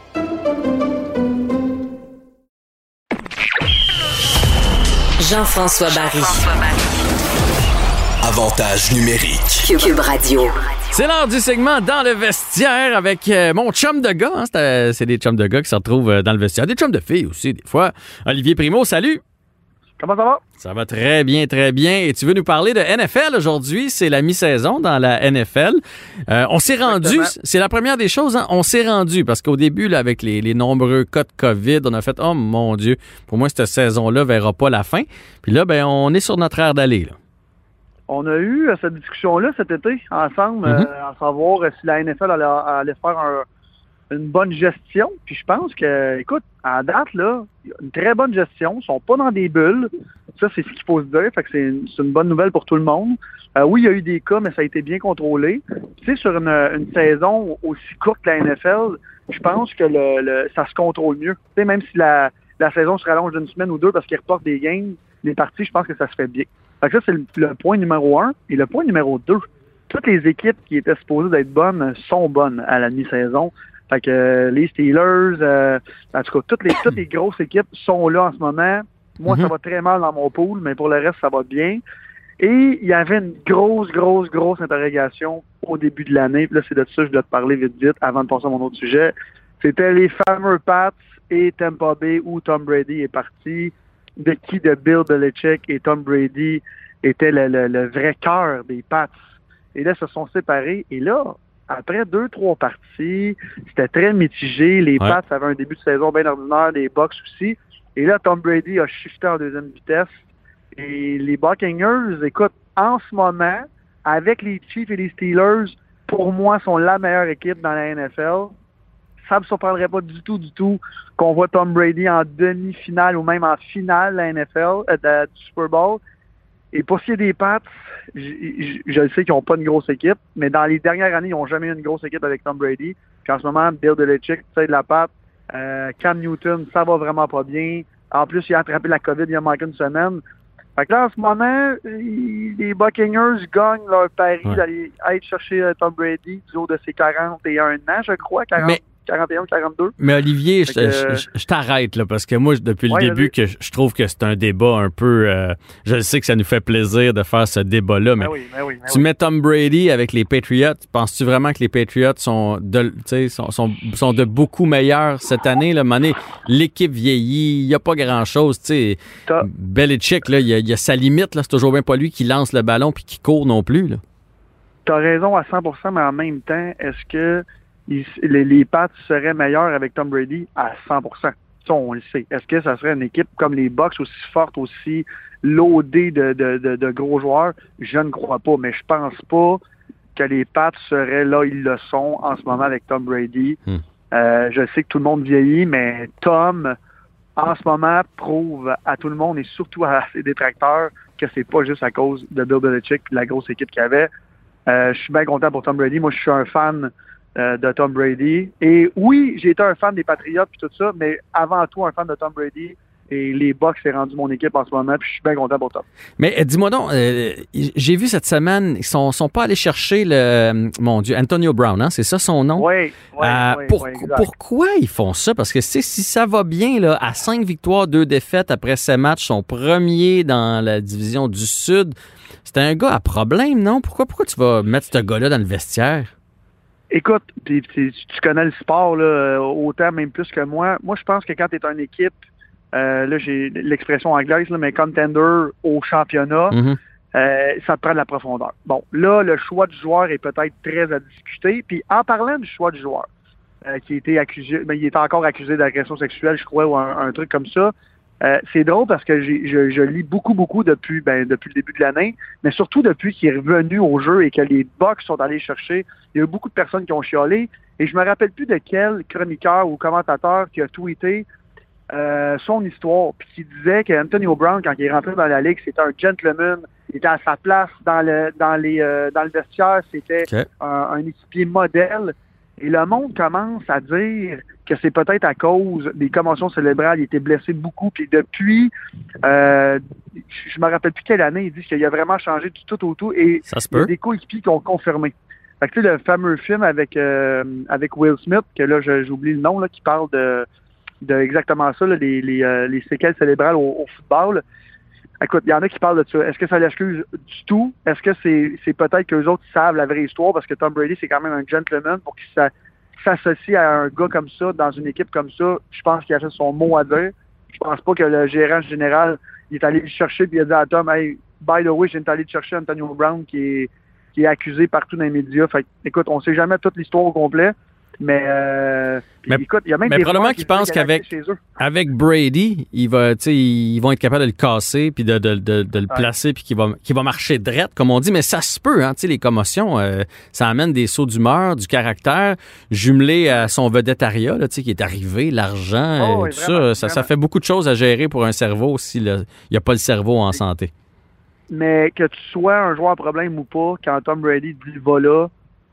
Jean-François Barry. Avantage numérique. Cube Radio. C'est l'heure du segment dans le vestiaire avec euh, mon chum de gars. hein. C'est, euh, c'est des chums de gars qui se retrouvent euh, dans le vestiaire. Des chums de filles aussi, des fois. Olivier Primo, salut! Comment ça va? Ça va très bien, très bien. Et tu veux nous parler de NFL aujourd'hui? C'est la mi-saison dans la NFL. Euh, on s'est rendu, c'est la première des choses, hein, on s'est rendu parce qu'au début, là, avec les, les nombreux cas de COVID, on a fait, oh mon Dieu, pour moi, cette saison-là verra pas la fin. Puis là, ben, on est sur notre aire d'aller. On a eu euh, cette discussion-là cet été ensemble, Mhm. euh, à savoir si la NFL allait, allait faire un- une bonne gestion. Puis je pense que, écoute, à date, là, une très bonne gestion. Ils sont pas dans des bulles. Ça, c'est ce qu'il faut se dire. Fait que c'est une, bonne nouvelle pour tout le monde. Euh, oui, il y a eu des cas, mais ça a été bien contrôlé. Tu sais, sur une, une saison aussi courte que la NFL, je pense que le, le- ça se contrôle mieux. Tu sais, même si la, la saison se rallonge d'une semaine ou deux parce qu'ils reportent des games, les parties, je pense que ça se fait bien. Fait que ça, c'est le, le point numéro un. Et le point numéro deux, toutes les équipes qui étaient supposées d'être bonnes sont bonnes à la mi-saison. Fait que euh, les Steelers, euh, en tout cas, toutes les, toutes les grosses équipes sont là en ce moment. Moi, ça Mhm. va très mal dans mon pool, mais pour le reste, ça va bien. Et il y avait une grosse, grosse, grosse interrogation au début de l'année. Puis Là, c'est de ça que je dois te parler vite, vite, avant de passer à mon autre sujet. C'était les fameux Pats et Tampa Bay où Tom Brady est parti. De qui? De Bill Belichick et Tom Brady était le, le- le vrai cœur des Pats. Et là, ils se sont séparés. Et là, après deux, trois parties, c'était très mitigé. Les Ouais. Pats avaient un début de saison bien ordinaire, les Bucks aussi. Et là, Tom Brady a shifté en deuxième vitesse. Et les Buccaneers, écoute, en ce moment, avec les Chiefs et les Steelers, pour moi, sont la meilleure équipe dans la NFL. Ça me surprendrait pas du tout, du tout qu'on voit Tom Brady en demi-finale ou même en finale de la NFL, euh, de- du Super Bowl. Et pour ce qui est des Pats, je le sais qu'ils n'ont pas une grosse équipe, mais dans les dernières années, ils n'ont jamais eu une grosse équipe avec Tom Brady. Puis en ce moment, Bill Belichick, tu sais, de la patte. Euh, Cam Newton, ça va vraiment pas bien. En plus, il a attrapé la COVID il y a manqué une semaine. Fait que là, en ce moment, les Buccaneers gagnent leur pari Ouais. d'aller aller chercher euh, Tom Brady du haut de ses 41 ans, je crois, 40, Mais- 41, 42. Mais Olivier, je, t'arrête là parce que moi, depuis le Ouais, début, que je, trouve que c'est un débat un peu. euh, je sais que ça nous fait plaisir de faire ce débat-là, mais Ben oui, ben oui, ben tu oui. mets Tom Brady avec les Patriots. Penses-tu vraiment que les Patriots sont de, tu sais, sont, sont, sont de beaucoup meilleurs cette année? Là, l'équipe vieillit, il n'y a pas grand-chose. Belichick, là, il y a, il y a sa limite. là. C'est toujours bien pas lui qui lance le ballon puis qui court non plus. Là. T'as raison à 100%, mais en même temps, est-ce que les, les Pats seraient meilleurs avec Tom Brady à 100%? Ça, on le sait. Est-ce que ça serait une équipe comme les Bucks aussi forte, aussi loadée de, de, de, de gros joueurs? Je ne crois pas, mais je pense pas que les Pats seraient là, ils le sont en ce moment avec Tom Brady. Hmm. Euh, je sais que tout le monde vieillit, mais Tom, en ce moment, prouve à tout le monde et surtout à ses détracteurs que c'est pas juste à cause de Bill Belichick et de la grosse équipe qu'il avait. Euh, je suis bien content pour Tom Brady. Moi, je suis un fan euh, de Tom Brady. Et oui, j'ai été un fan des Patriots puis tout ça, mais avant tout un fan de Tom Brady. Et les Bucks, c'est rendu mon équipe en ce moment, puis je suis bien content pour Tom. Mais euh, dis-moi donc, euh, j'ai vu cette semaine, ils sont, sont pas allés chercher le, mon Dieu, Antonio Brown, hein, c'est ça son nom? Oui, oui, oui, pour- oui, exact. pourquoi ils font ça? Parce que si ça va bien, là, à cinq victoires, deux défaites après ces matchs, son premier dans la division du Sud, c'est un gars à problème, non? Pourquoi, pourquoi tu vas mettre ce gars-là dans le vestiaire? Écoute, tu connais le sport là, euh, autant, même plus que moi. Moi, je pense que quand tu es une équipe, euh, là, j'ai l'expression anglaise, là, mais contender au championnat, Mhm. euh, ça te prend de la profondeur. Bon, là, le choix du joueur est peut-être très à discuter. Puis en parlant du choix du joueur, euh, qui été accusé, ben, il est encore accusé d'agression sexuelle, je crois, ou un, un truc comme ça. Euh, c'est drôle parce que je, je lis beaucoup, beaucoup depuis, ben, depuis le début de l'année, mais surtout depuis qu'il est revenu au jeu et que les Bucks sont allés chercher. Il y a eu beaucoup de personnes qui ont chiolé. Et je me rappelle plus de quel chroniqueur ou commentateur qui a tweeté euh, son histoire, puis qui disait qu'Antonio Brown, quand il est rentré dans la ligue, c'était un gentleman, il était à sa place dans le dans les euh, dans le vestiaire, c'était un, un équipier modèle. Et le monde commence à dire que c'est peut-être à cause des commotions cérébrales. Il était blessé beaucoup. Puis depuis, euh, je me rappelle plus quelle année, il dit qu'il a vraiment changé du tout au tout. Et Ça se il y a peut. des coéquipiers qui ont confirmé. Fait que, tu sais, le fameux film avec euh, avec Will Smith, que là, j'oublie le nom, là, qui parle de, de exactement ça, là, les, les, euh, les séquelles cérébrales au, au football. Écoute, il y en a qui parlent de ça. Est-ce que ça l'excuse du tout? Est-ce que c'est peut-être qu'eux autres savent la vraie histoire? Parce que Tom Brady, c'est quand même un gentleman pour qu'il s'a- s'associe à un gars comme ça, dans une équipe comme ça. Je pense qu'il a juste son mot à dire. Je pense pas que le gérant général il est allé le chercher puis il a dit à Tom, hey, by the way, viens d'aller chercher Antonio Brown qui est, qui est accusé partout dans les médias. Fait écoute, on sait jamais toute l'histoire au complet. Mais, euh, Mais- écoute, il y a même mais des probablement qu'ils pensent qu'avec-. Avec Brady, il va, ils vont être capables de le casser puis de, de, de, de le Ouais. placer puis qu'il va, marcher drette, comme on dit. Mais ça se peut, hein, tu sais, les commotions, euh, ça amène des sauts d'humeur, du caractère, jumelé à son vedettariat, là, tu sais, qui est arrivé, l'argent, Oh, euh, oui, tout vraiment, ça, ça, fait beaucoup de choses à gérer pour un cerveau s'il n'y a pas le cerveau en santé. Mais que tu sois un joueur à problème ou pas, quand Tom Brady dit va là,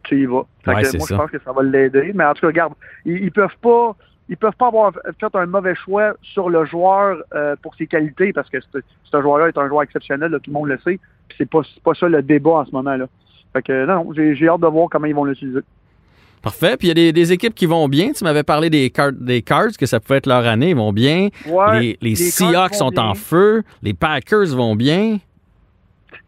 tu y vas. Fait Ouais, que c'est moi, ça. je pense que ça va l'aider. Mais en tout cas, regarde, ils, ils peuvent pas. Ils peuvent pas avoir fait un mauvais choix sur le joueur euh, pour ses qualités parce que ce joueur-là est un joueur exceptionnel, là, tout le monde le sait. C'est pas, pas ça le débat en ce moment-là. Fait que non, j'ai j'ai hâte de voir comment ils vont l'utiliser. Parfait. Puis il y a des, des équipes qui vont bien. Tu m'avais parlé des cards, des cards, que ça pouvait être leur année. Ils vont bien. Ouais, les les les Seahawks sont en feu. Les Packers vont bien.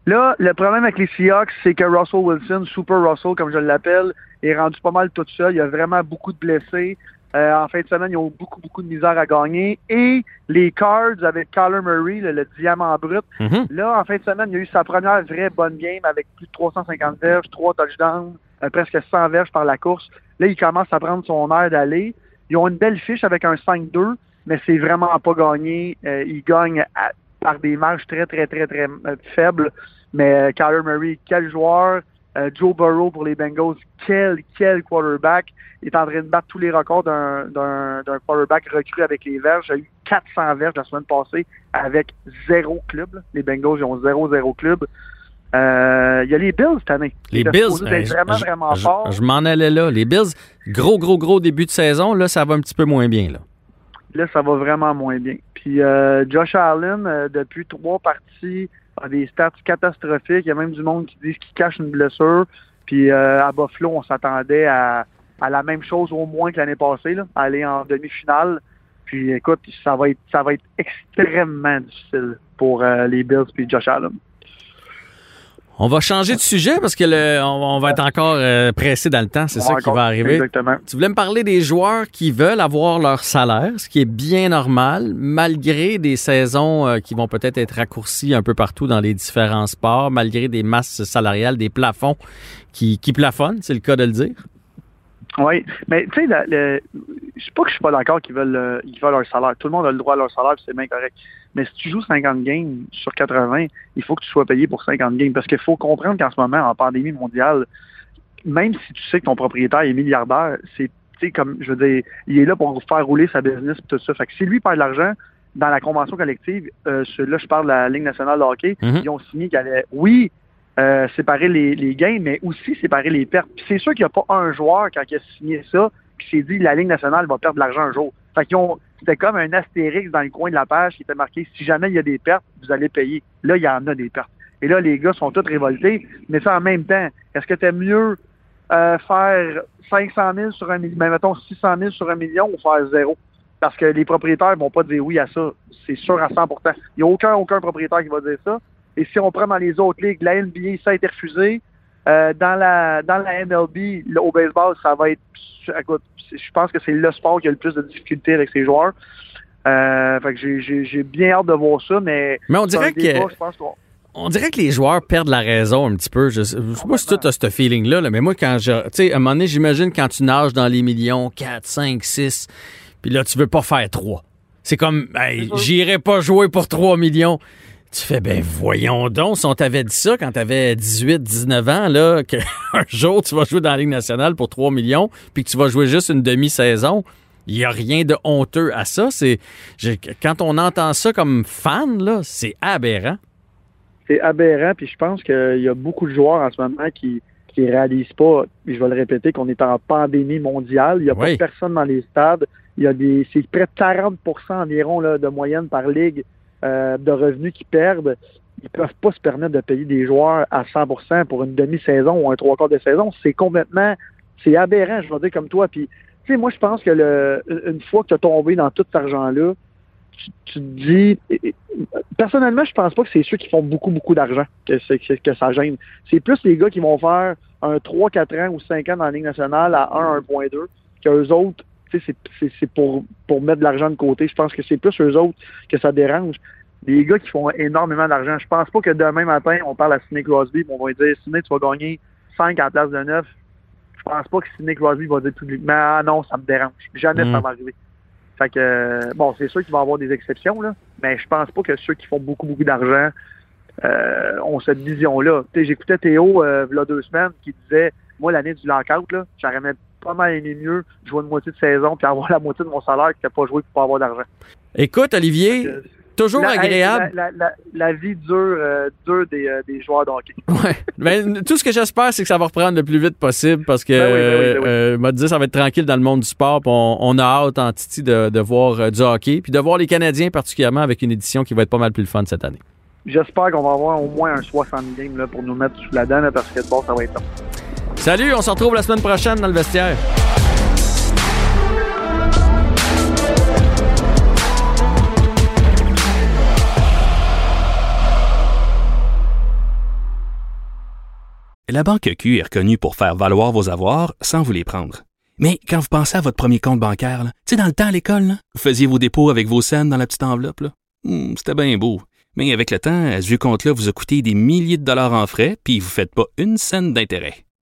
Là, le problème avec les Seahawks, c'est que Russell Wilson, Super Russell, comme je l'appelle, est rendu pas mal tout seul. Il y a vraiment beaucoup de blessés. Euh, en fin de semaine, ils ont beaucoup, beaucoup de misère à gagner. Et les Cards avec Kyler Murray, le, le diamant brut, Mhm. là, en fin de semaine, il y a eu sa première vraie bonne game avec plus de 350 verges, 3 touchdowns, euh, presque 100 verges par la course. Là, il commence à prendre son air d'aller. Ils ont une belle fiche avec un 5-2, mais c'est vraiment pas gagné. Euh, ils gagnent à- par des marges très, très, très, très euh, faibles. Mais euh, Kyler Murray, quel joueur. Euh, Joe Burrow pour les Bengals, quel, quel quarterback. Il est en train de battre tous les records d'un, d'un, d'un quarterback recru avec les verges. Il a eu 400 verges la semaine passée avec zéro club. là. Les Bengals, ils ont zéro, zéro club. Euh, il y a les Bills cette année. Les Bills, vraiment, je- vraiment je- forts. je m'en allais là. Les Bills, gros, gros, gros début de saison. Là, ça va un petit peu moins bien. Là. Là, ça va vraiment moins bien. Puis euh, Josh Allen, euh, depuis trois parties, a des stats catastrophiques. Il y a même du monde qui dit qu'il cache une blessure. Puis euh, à Buffalo, on s'attendait à, à la même chose au moins que l'année passée, là, aller en demi-finale. Puis écoute, ça va être ça va être extrêmement difficile pour euh, les Bills puis Josh Allen. On va changer de sujet parce que le, on, on va être encore euh, pressé dans le temps. C'est ça qui va arriver. Exactement. Tu voulais me parler des joueurs qui veulent avoir leur salaire, ce qui est bien normal, malgré des saisons euh, qui vont peut-être être raccourcies un peu partout dans les différents sports, malgré des masses salariales, des plafonds qui, qui plafonnent, c'est le cas de le dire. Oui, mais tu sais, je sais pas que je suis pas d'accord qu'ils veulent, euh, veulent leur salaire. Tout le monde a le droit à leur salaire, c'est bien correct. Mais si tu joues 50 games sur 80, il faut que tu sois payé pour 50 games. Parce qu'il faut comprendre qu'en ce moment, en pandémie mondiale, même si tu sais que ton propriétaire est milliardaire, c'est, comme, je veux dire, il est là pour faire rouler sa business et tout ça. Fait que si lui perd de l'argent, dans la convention collective, euh, là, je parle de la Ligue nationale de hockey, Mhm. ils ont signé qu'il allait, oui, euh, séparer les, les gains, mais aussi séparer les pertes. Puis c'est sûr qu'il n'y a pas un joueur, quand il a signé ça, qui s'est dit la Ligue nationale va perdre de l'argent un jour. Fait qu'ils ont, c'était comme un astérix dans le coin de la page qui était marqué si jamais il y a des pertes, vous allez payer. Là, il y en a des pertes. Et là, les gars sont tous révoltés. Mais ça, en même temps, est-ce que t'aimes mieux euh, faire 500 000 sur un million, ben, mettons 600 000 sur un million ou faire zéro? Parce que les propriétaires vont pas dire oui à ça. C'est sûr à 100% Il n'y a aucun, aucun propriétaire qui va dire ça. Et si on prend dans les autres ligues, la NBA, ça a été refusé. Euh, dans la dans la MLB, au baseball, ça va être. Je pense que c'est le sport qui a le plus de difficultés avec ses joueurs. Euh, fait que j'ai- bien hâte de voir ça, mais. Mais on dirait que débat, je pense qu'on- on dirait que les joueurs perdent la raison un petit peu. Je sais, je sais pas si tu as ce feeling-là, là, mais moi, quand je. Tu sais, à un moment donné, j'imagine quand tu nages dans les millions, 4, 5, 6, puis là, tu veux pas faire 3. C'est comme, hey, j'irai pas jouer pour 3 millions. Tu fais, ben voyons donc, si on t'avait dit ça quand t'avais 18, 19 ans, là, [laughs] qu'un jour tu vas jouer dans la Ligue nationale pour 3 millions, puis que tu vas jouer juste une demi-saison, il y a rien de honteux à ça. C'est, quand on entend ça comme fan, là, c'est aberrant. c'est aberrant, puis je pense qu'il y a beaucoup de joueurs en ce moment qui qui réalisent pas, puis je vais le répéter, qu'on est en pandémie mondiale. Il n'y a Oui. pas personne dans les stades. Il y a des. C'est près de 40% environ là, de moyenne par ligue euh, de revenus qui perdent. Ils peuvent pas se permettre de payer des joueurs à 100% pour une demi-saison ou un trois quarts de saison. C'est complètement. C'est aberrant, je vais dire comme toi. Puis, tu sais, moi, je pense que le, une fois que tu as tombé dans tout cet argent-là, tu, te dis. Personnellement, je pense pas que c'est ceux qui font beaucoup, beaucoup d'argent que, que, ça gêne. C'est plus les gars qui vont faire un 3, 4 ans ou 5 ans dans la Ligue nationale à 1, 1.2 qu'eux autres, c'est- c'est c'est pour, pour mettre de l'argent de côté. Je pense que c'est plus eux autres que ça dérange. Des gars qui font énormément d'argent. Je pense pas que demain matin, on parle à Sidney Crosby, on va lui dire Sidney, tu vas gagner 5 à la place de 9. Je pense pas que Sidney Crosby va dire publiquement Ah non, ça me dérange. Jamais Mm. ça va arriver. Fait que bon, c'est sûr qu'il va y avoir des exceptions, là, mais je pense pas que ceux qui font beaucoup, beaucoup d'argent euh, ont cette vision-là. J'écoutais Théo euh, il y a deux semaines qui disait Moi, l'année du lockout, là, j'aurais même pas mal aimé mieux jouer une moitié de saison puis avoir la moitié de mon salaire que de pas jouer pour pas avoir d'argent. Écoute, Olivier, Euh, toujours la- agréable. La, la- la- la vie dure, euh, dure des, euh, des joueurs de hockey. [laughs] Ouais. Ben, tout ce que j'espère, c'est que ça va reprendre le plus vite possible parce que, Ben oui, ben oui, ben oui. euh, dit, ça va être tranquille dans le monde du sport. On, on a hâte en Titi de, de voir du hockey, puis de voir les Canadiens particulièrement avec une édition qui va être pas mal plus le fun cette année. J'espère qu'on va avoir au moins un 60 game là, pour nous mettre sous la dent là, parce que bon, ça va être long. Salut, on se retrouve la semaine prochaine dans le vestiaire. La Banque Q est reconnue pour faire valoir vos avoirs sans vous les prendre. Mais quand vous pensez à votre premier compte bancaire, tu sais, dans le temps à l'école, vous faisiez vos dépôts avec vos scènes dans la petite enveloppe. Hmm, C'était bien beau. Mais avec le temps, à ce compte-là vous a coûté des milliers de dollars en frais, puis vous ne faites pas une scène d'intérêt.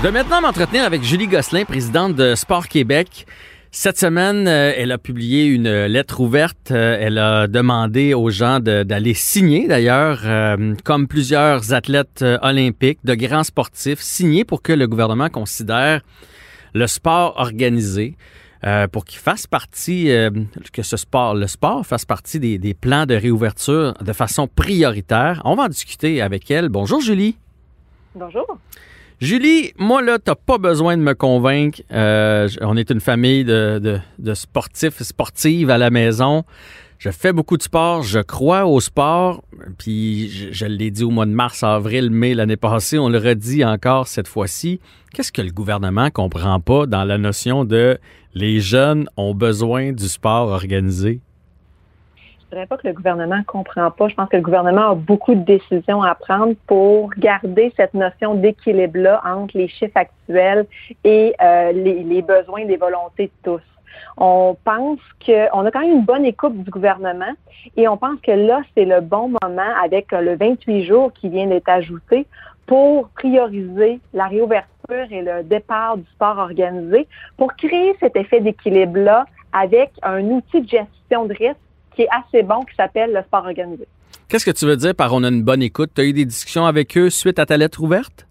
Je vais maintenant m'entretenir avec Julie Gosselin, présidente de Sport Québec. Cette semaine, euh, elle a publié une lettre ouverte. Euh, Elle a demandé aux gens d'aller signer, d'ailleurs, euh, comme plusieurs athlètes olympiques, de grands sportifs, signer pour que le gouvernement considère le sport organisé, pour qu'il fasse partie, que ce sport, le sport fasse partie des, des plans de réouverture de façon prioritaire. On va en discuter avec elle. Bonjour Julie. Bonjour. Julie, moi là, t'as pas besoin de me convaincre. Euh, on est une famille de, de, de sportifs sportives à la maison. Je fais beaucoup de sport, je crois au sport. Puis je, je l'ai dit au mois de mars, avril, mai l'année passée, on le redit encore cette fois-ci. Qu'est-ce que le gouvernement comprend pas dans la notion de les jeunes ont besoin du sport organisé? Je dirais pas que le gouvernement comprend pas. Je pense que le gouvernement a beaucoup de décisions à prendre pour garder cette notion d'équilibre-là entre les chiffres actuels et euh, les, besoins, les volontés de tous. On pense qu'on a quand même une bonne écoute du gouvernement et on pense que là, c'est le bon moment avec euh, le 28 jours qui vient d'être ajouté pour prioriser la réouverture et le départ du sport organisé pour créer cet effet d'équilibre-là avec un outil de gestion de risque qui assez bon, qui s'appelle le sport organisé. Qu'est-ce que tu veux dire par on a une bonne écoute? Tu as eu des discussions avec eux suite à ta lettre ouverte?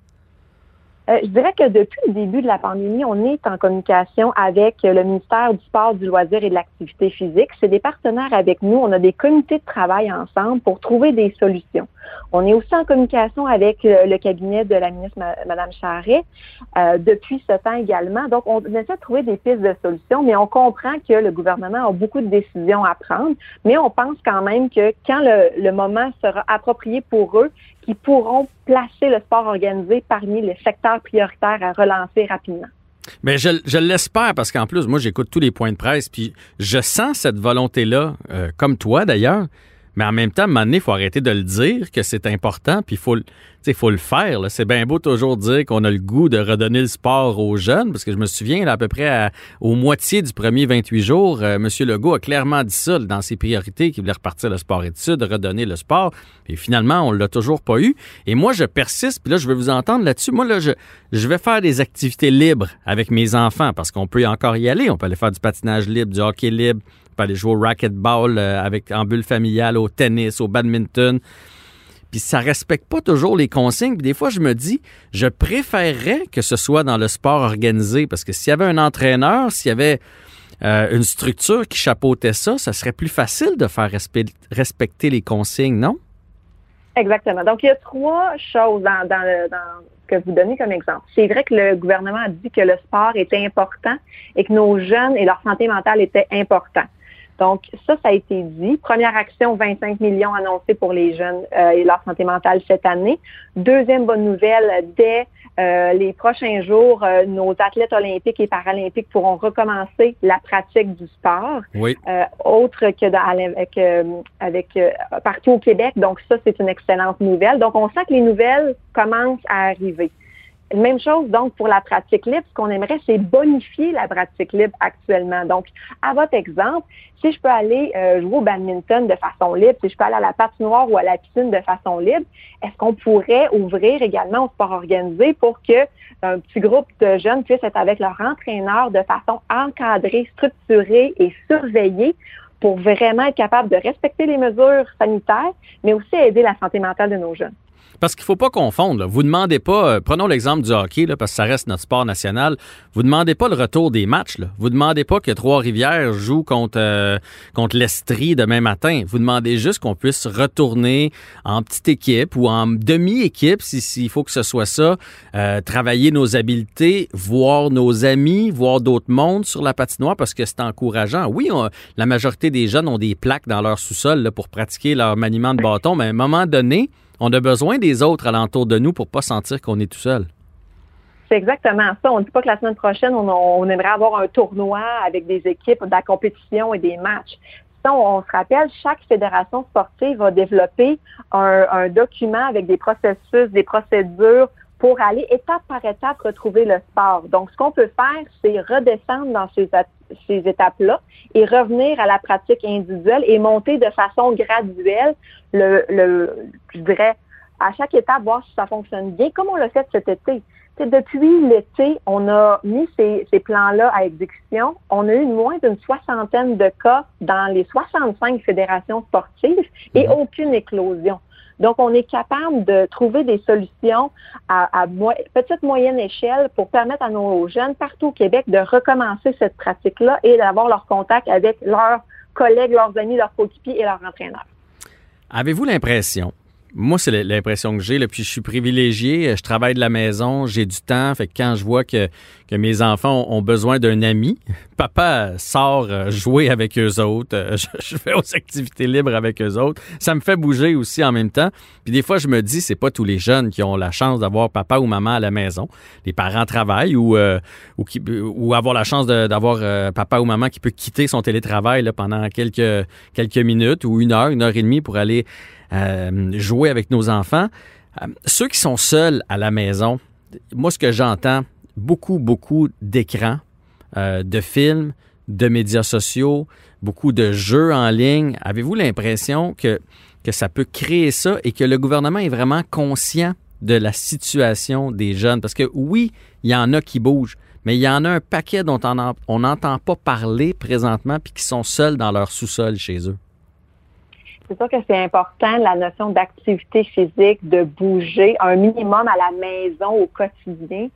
Euh, je dirais que depuis le début de la pandémie, on est en communication avec euh, le ministère du Sport, du Loisir et de l'Activité physique. C'est des partenaires avec nous. On a des comités de travail ensemble pour trouver des solutions. On est aussi en communication avec euh, le cabinet de la ministre Mme Charret depuis ce temps également. Donc, on essaie de trouver des pistes de solutions, mais on comprend que le gouvernement a beaucoup de décisions à prendre. Mais on pense quand même que quand le moment sera approprié pour eux, qu'ils pourront placer le sport organisé parmi les secteurs prioritaires à relancer rapidement. Mais je, je l'espère parce qu'en plus, moi, j'écoute tous les points de presse, puis je sens cette volonté-là, euh, comme toi d'ailleurs. Mais en même temps, à un moment donné, il faut arrêter de le dire que c'est important, puis il faut, sais, faut le faire. C'est bien beau toujours dire qu'on a le goût de redonner le sport aux jeunes, parce que je me souviens, à peu près à- au moitié du premier 28 jours, euh, M. Legault a clairement dit ça dans ses priorités, qu'il voulait repartir le sport études, redonner le sport. Et finalement, on l'a toujours pas eu. Et moi, je persiste, puis là, je vais vous entendre là-dessus. Moi, là, je, je vais faire des activités libres avec mes enfants, parce qu'on peut encore y aller. On peut aller faire du patinage libre, du hockey libre, on peut aller jouer au racquetball euh, avec en bulle familiale, au tennis, au badminton. Puis ça respecte pas toujours les consignes. Puis des fois, je me dis, je préférerais que ce soit dans le sport organisé, parce que s'il y avait un entraîneur, s'il y avait euh, une structure qui chapeautait ça, ça serait plus facile de faire respe- respecter les consignes, non? Exactement. Donc, il y a trois choses dans, le- que vous donnez comme exemple. C'est vrai que le gouvernement a dit que le sport était important et que nos jeunes et leur santé mentale était important. Donc, ça, ça a été dit. Première action, 25 millions annoncés pour les jeunes euh, et leur santé mentale cette année. Deuxième bonne nouvelle, dès euh, les prochains jours, euh, nos athlètes olympiques et paralympiques pourront recommencer la pratique du sport Oui. autre que dans, avec, avec partout au Québec. Donc ça, c'est une excellente nouvelle. Donc on sent que les nouvelles commencent à arriver. Même chose donc pour la pratique libre. Ce qu'on aimerait, c'est bonifier la pratique libre actuellement. Donc, à votre exemple, si je peux aller euh, jouer au badminton de façon libre, si je peux aller à la patinoire ou à la piscine de façon libre, est-ce qu'on pourrait ouvrir également au sport organisé pour que un petit groupe de jeunes puisse être avec leur entraîneur de façon encadrée, structurée et surveillée pour vraiment être capable de respecter les mesures sanitaires, mais aussi aider la santé mentale de nos jeunes? Parce qu'il ne faut pas confondre. Là. Vous demandez pas, euh, prenons l'exemple du hockey, parce que ça reste notre sport national. Vous demandez pas le retour des matchs. Là. Vous demandez pas que Trois-Rivières joue contre, euh, contre l'Estrie demain matin. Vous demandez juste qu'on puisse retourner en petite équipe ou en demi-équipe, s'il si, faut que ce soit ça, euh, travailler nos habiletés, voir nos amis, voir d'autres mondes sur la patinoire, parce que c'est encourageant. Oui, la majorité des jeunes ont des plaques dans leur sous-sol pour pratiquer leur maniement de bâton, mais à un moment donné, on a besoin des autres alentour de nous pour pas sentir qu'on est tout seul. C'est exactement ça. On ne dit pas que la semaine prochaine, on, aimerait avoir un tournoi avec des équipes de la compétition et des matchs. Ça, on, se rappelle, chaque fédération sportive va développer un, document avec des processus, des procédures pour aller étape par étape retrouver le sport. Donc, ce qu'on peut faire, c'est redescendre dans ces, ces étapes-là et revenir à la pratique individuelle et monter de façon graduelle le, le je dirais, à chaque étape, voir si ça fonctionne bien, comme on l'a fait cet été. depuis l'été, on a mis ces, ces plans-là à exécution. On a eu moins d'une soixantaine de cas dans les 65 fédérations sportives et mhm. aucune éclosion. Donc, on est capable de trouver des solutions à, petite moyenne échelle pour permettre à nos jeunes partout au Québec de recommencer cette pratique-là et d'avoir leur contact avec leurs collègues, leurs amis, leurs coéquipiers et leurs entraîneurs. Avez-vous l'impression moi, c'est l'impression que j'ai. Puis je suis privilégié. Je travaille de la maison, j'ai du temps. Fait que quand je vois que, que mes enfants ont besoin d'un ami, papa sort euh, jouer avec eux autres. Euh, [laughs] je, fais aux activités libres avec eux autres. Ça me fait bouger aussi en même temps. Puis des fois, je me dis, c'est pas tous les jeunes qui ont la chance d'avoir papa ou maman à la maison. Les parents travaillent ou, euh, ou, qui, ou avoir la chance d'avoir papa ou maman qui peut quitter son télétravail pendant quelques, quelques minutes ou une heure, une heure et demie pour aller euh, jouer avec nos enfants. Euh, ceux qui sont seuls à la maison, moi, ce que j'entends, beaucoup, beaucoup d'écrans, euh, de films, de médias sociaux, beaucoup de jeux en ligne. Avez-vous l'impression que, que ça peut créer ça et que le gouvernement est vraiment conscient de la situation des jeunes? Parce que oui, il y en a qui bougent, mais il y en a un paquet dont on n'entend pas parler présentement puis qui sont seuls dans leur sous-sol chez eux c'est sûr que c'est important, la notion d'activité physique, de bouger un minimum à la maison au quotidien.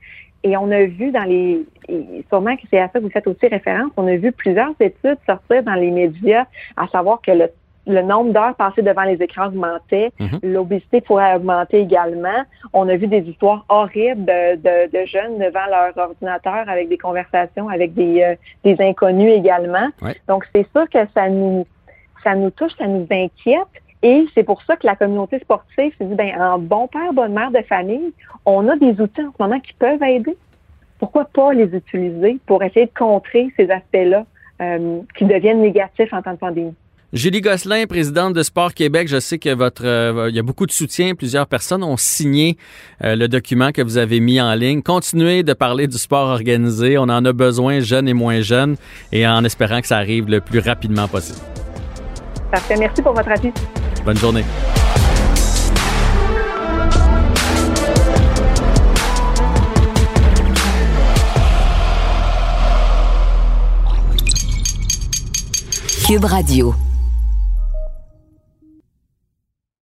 Et on a vu dans les, sûrement que c'est à ça que vous faites aussi référence, on a vu plusieurs études sortir dans les médias, à savoir que le, nombre d'heures passées devant les écrans augmentait, mhm. l'obésité pourrait augmenter également. On a vu des histoires horribles de, jeunes devant leur ordinateur avec des conversations avec des, euh, des inconnus également. Donc c'est sûr que ça nous ça nous touche, ça nous inquiète. Et c'est pour ça que la communauté sportive s'est dit, ben, en bon père, bonne mère de famille, on a des outils en ce moment qui peuvent aider. Pourquoi pas les utiliser pour essayer de contrer ces aspects-là euh, qui deviennent négatifs en temps de pandémie? Julie Gosselin, présidente de Sport Québec, je sais que votre euh, il y a beaucoup de soutien. Plusieurs personnes ont signé euh, le document que vous avez mis en ligne. Continuez de parler du sport organisé. On en a besoin, jeunes et moins jeunes, et en espérant que ça arrive le plus rapidement possible. Parfait. Merci pour votre avis. Bonne journée. Cube Radio.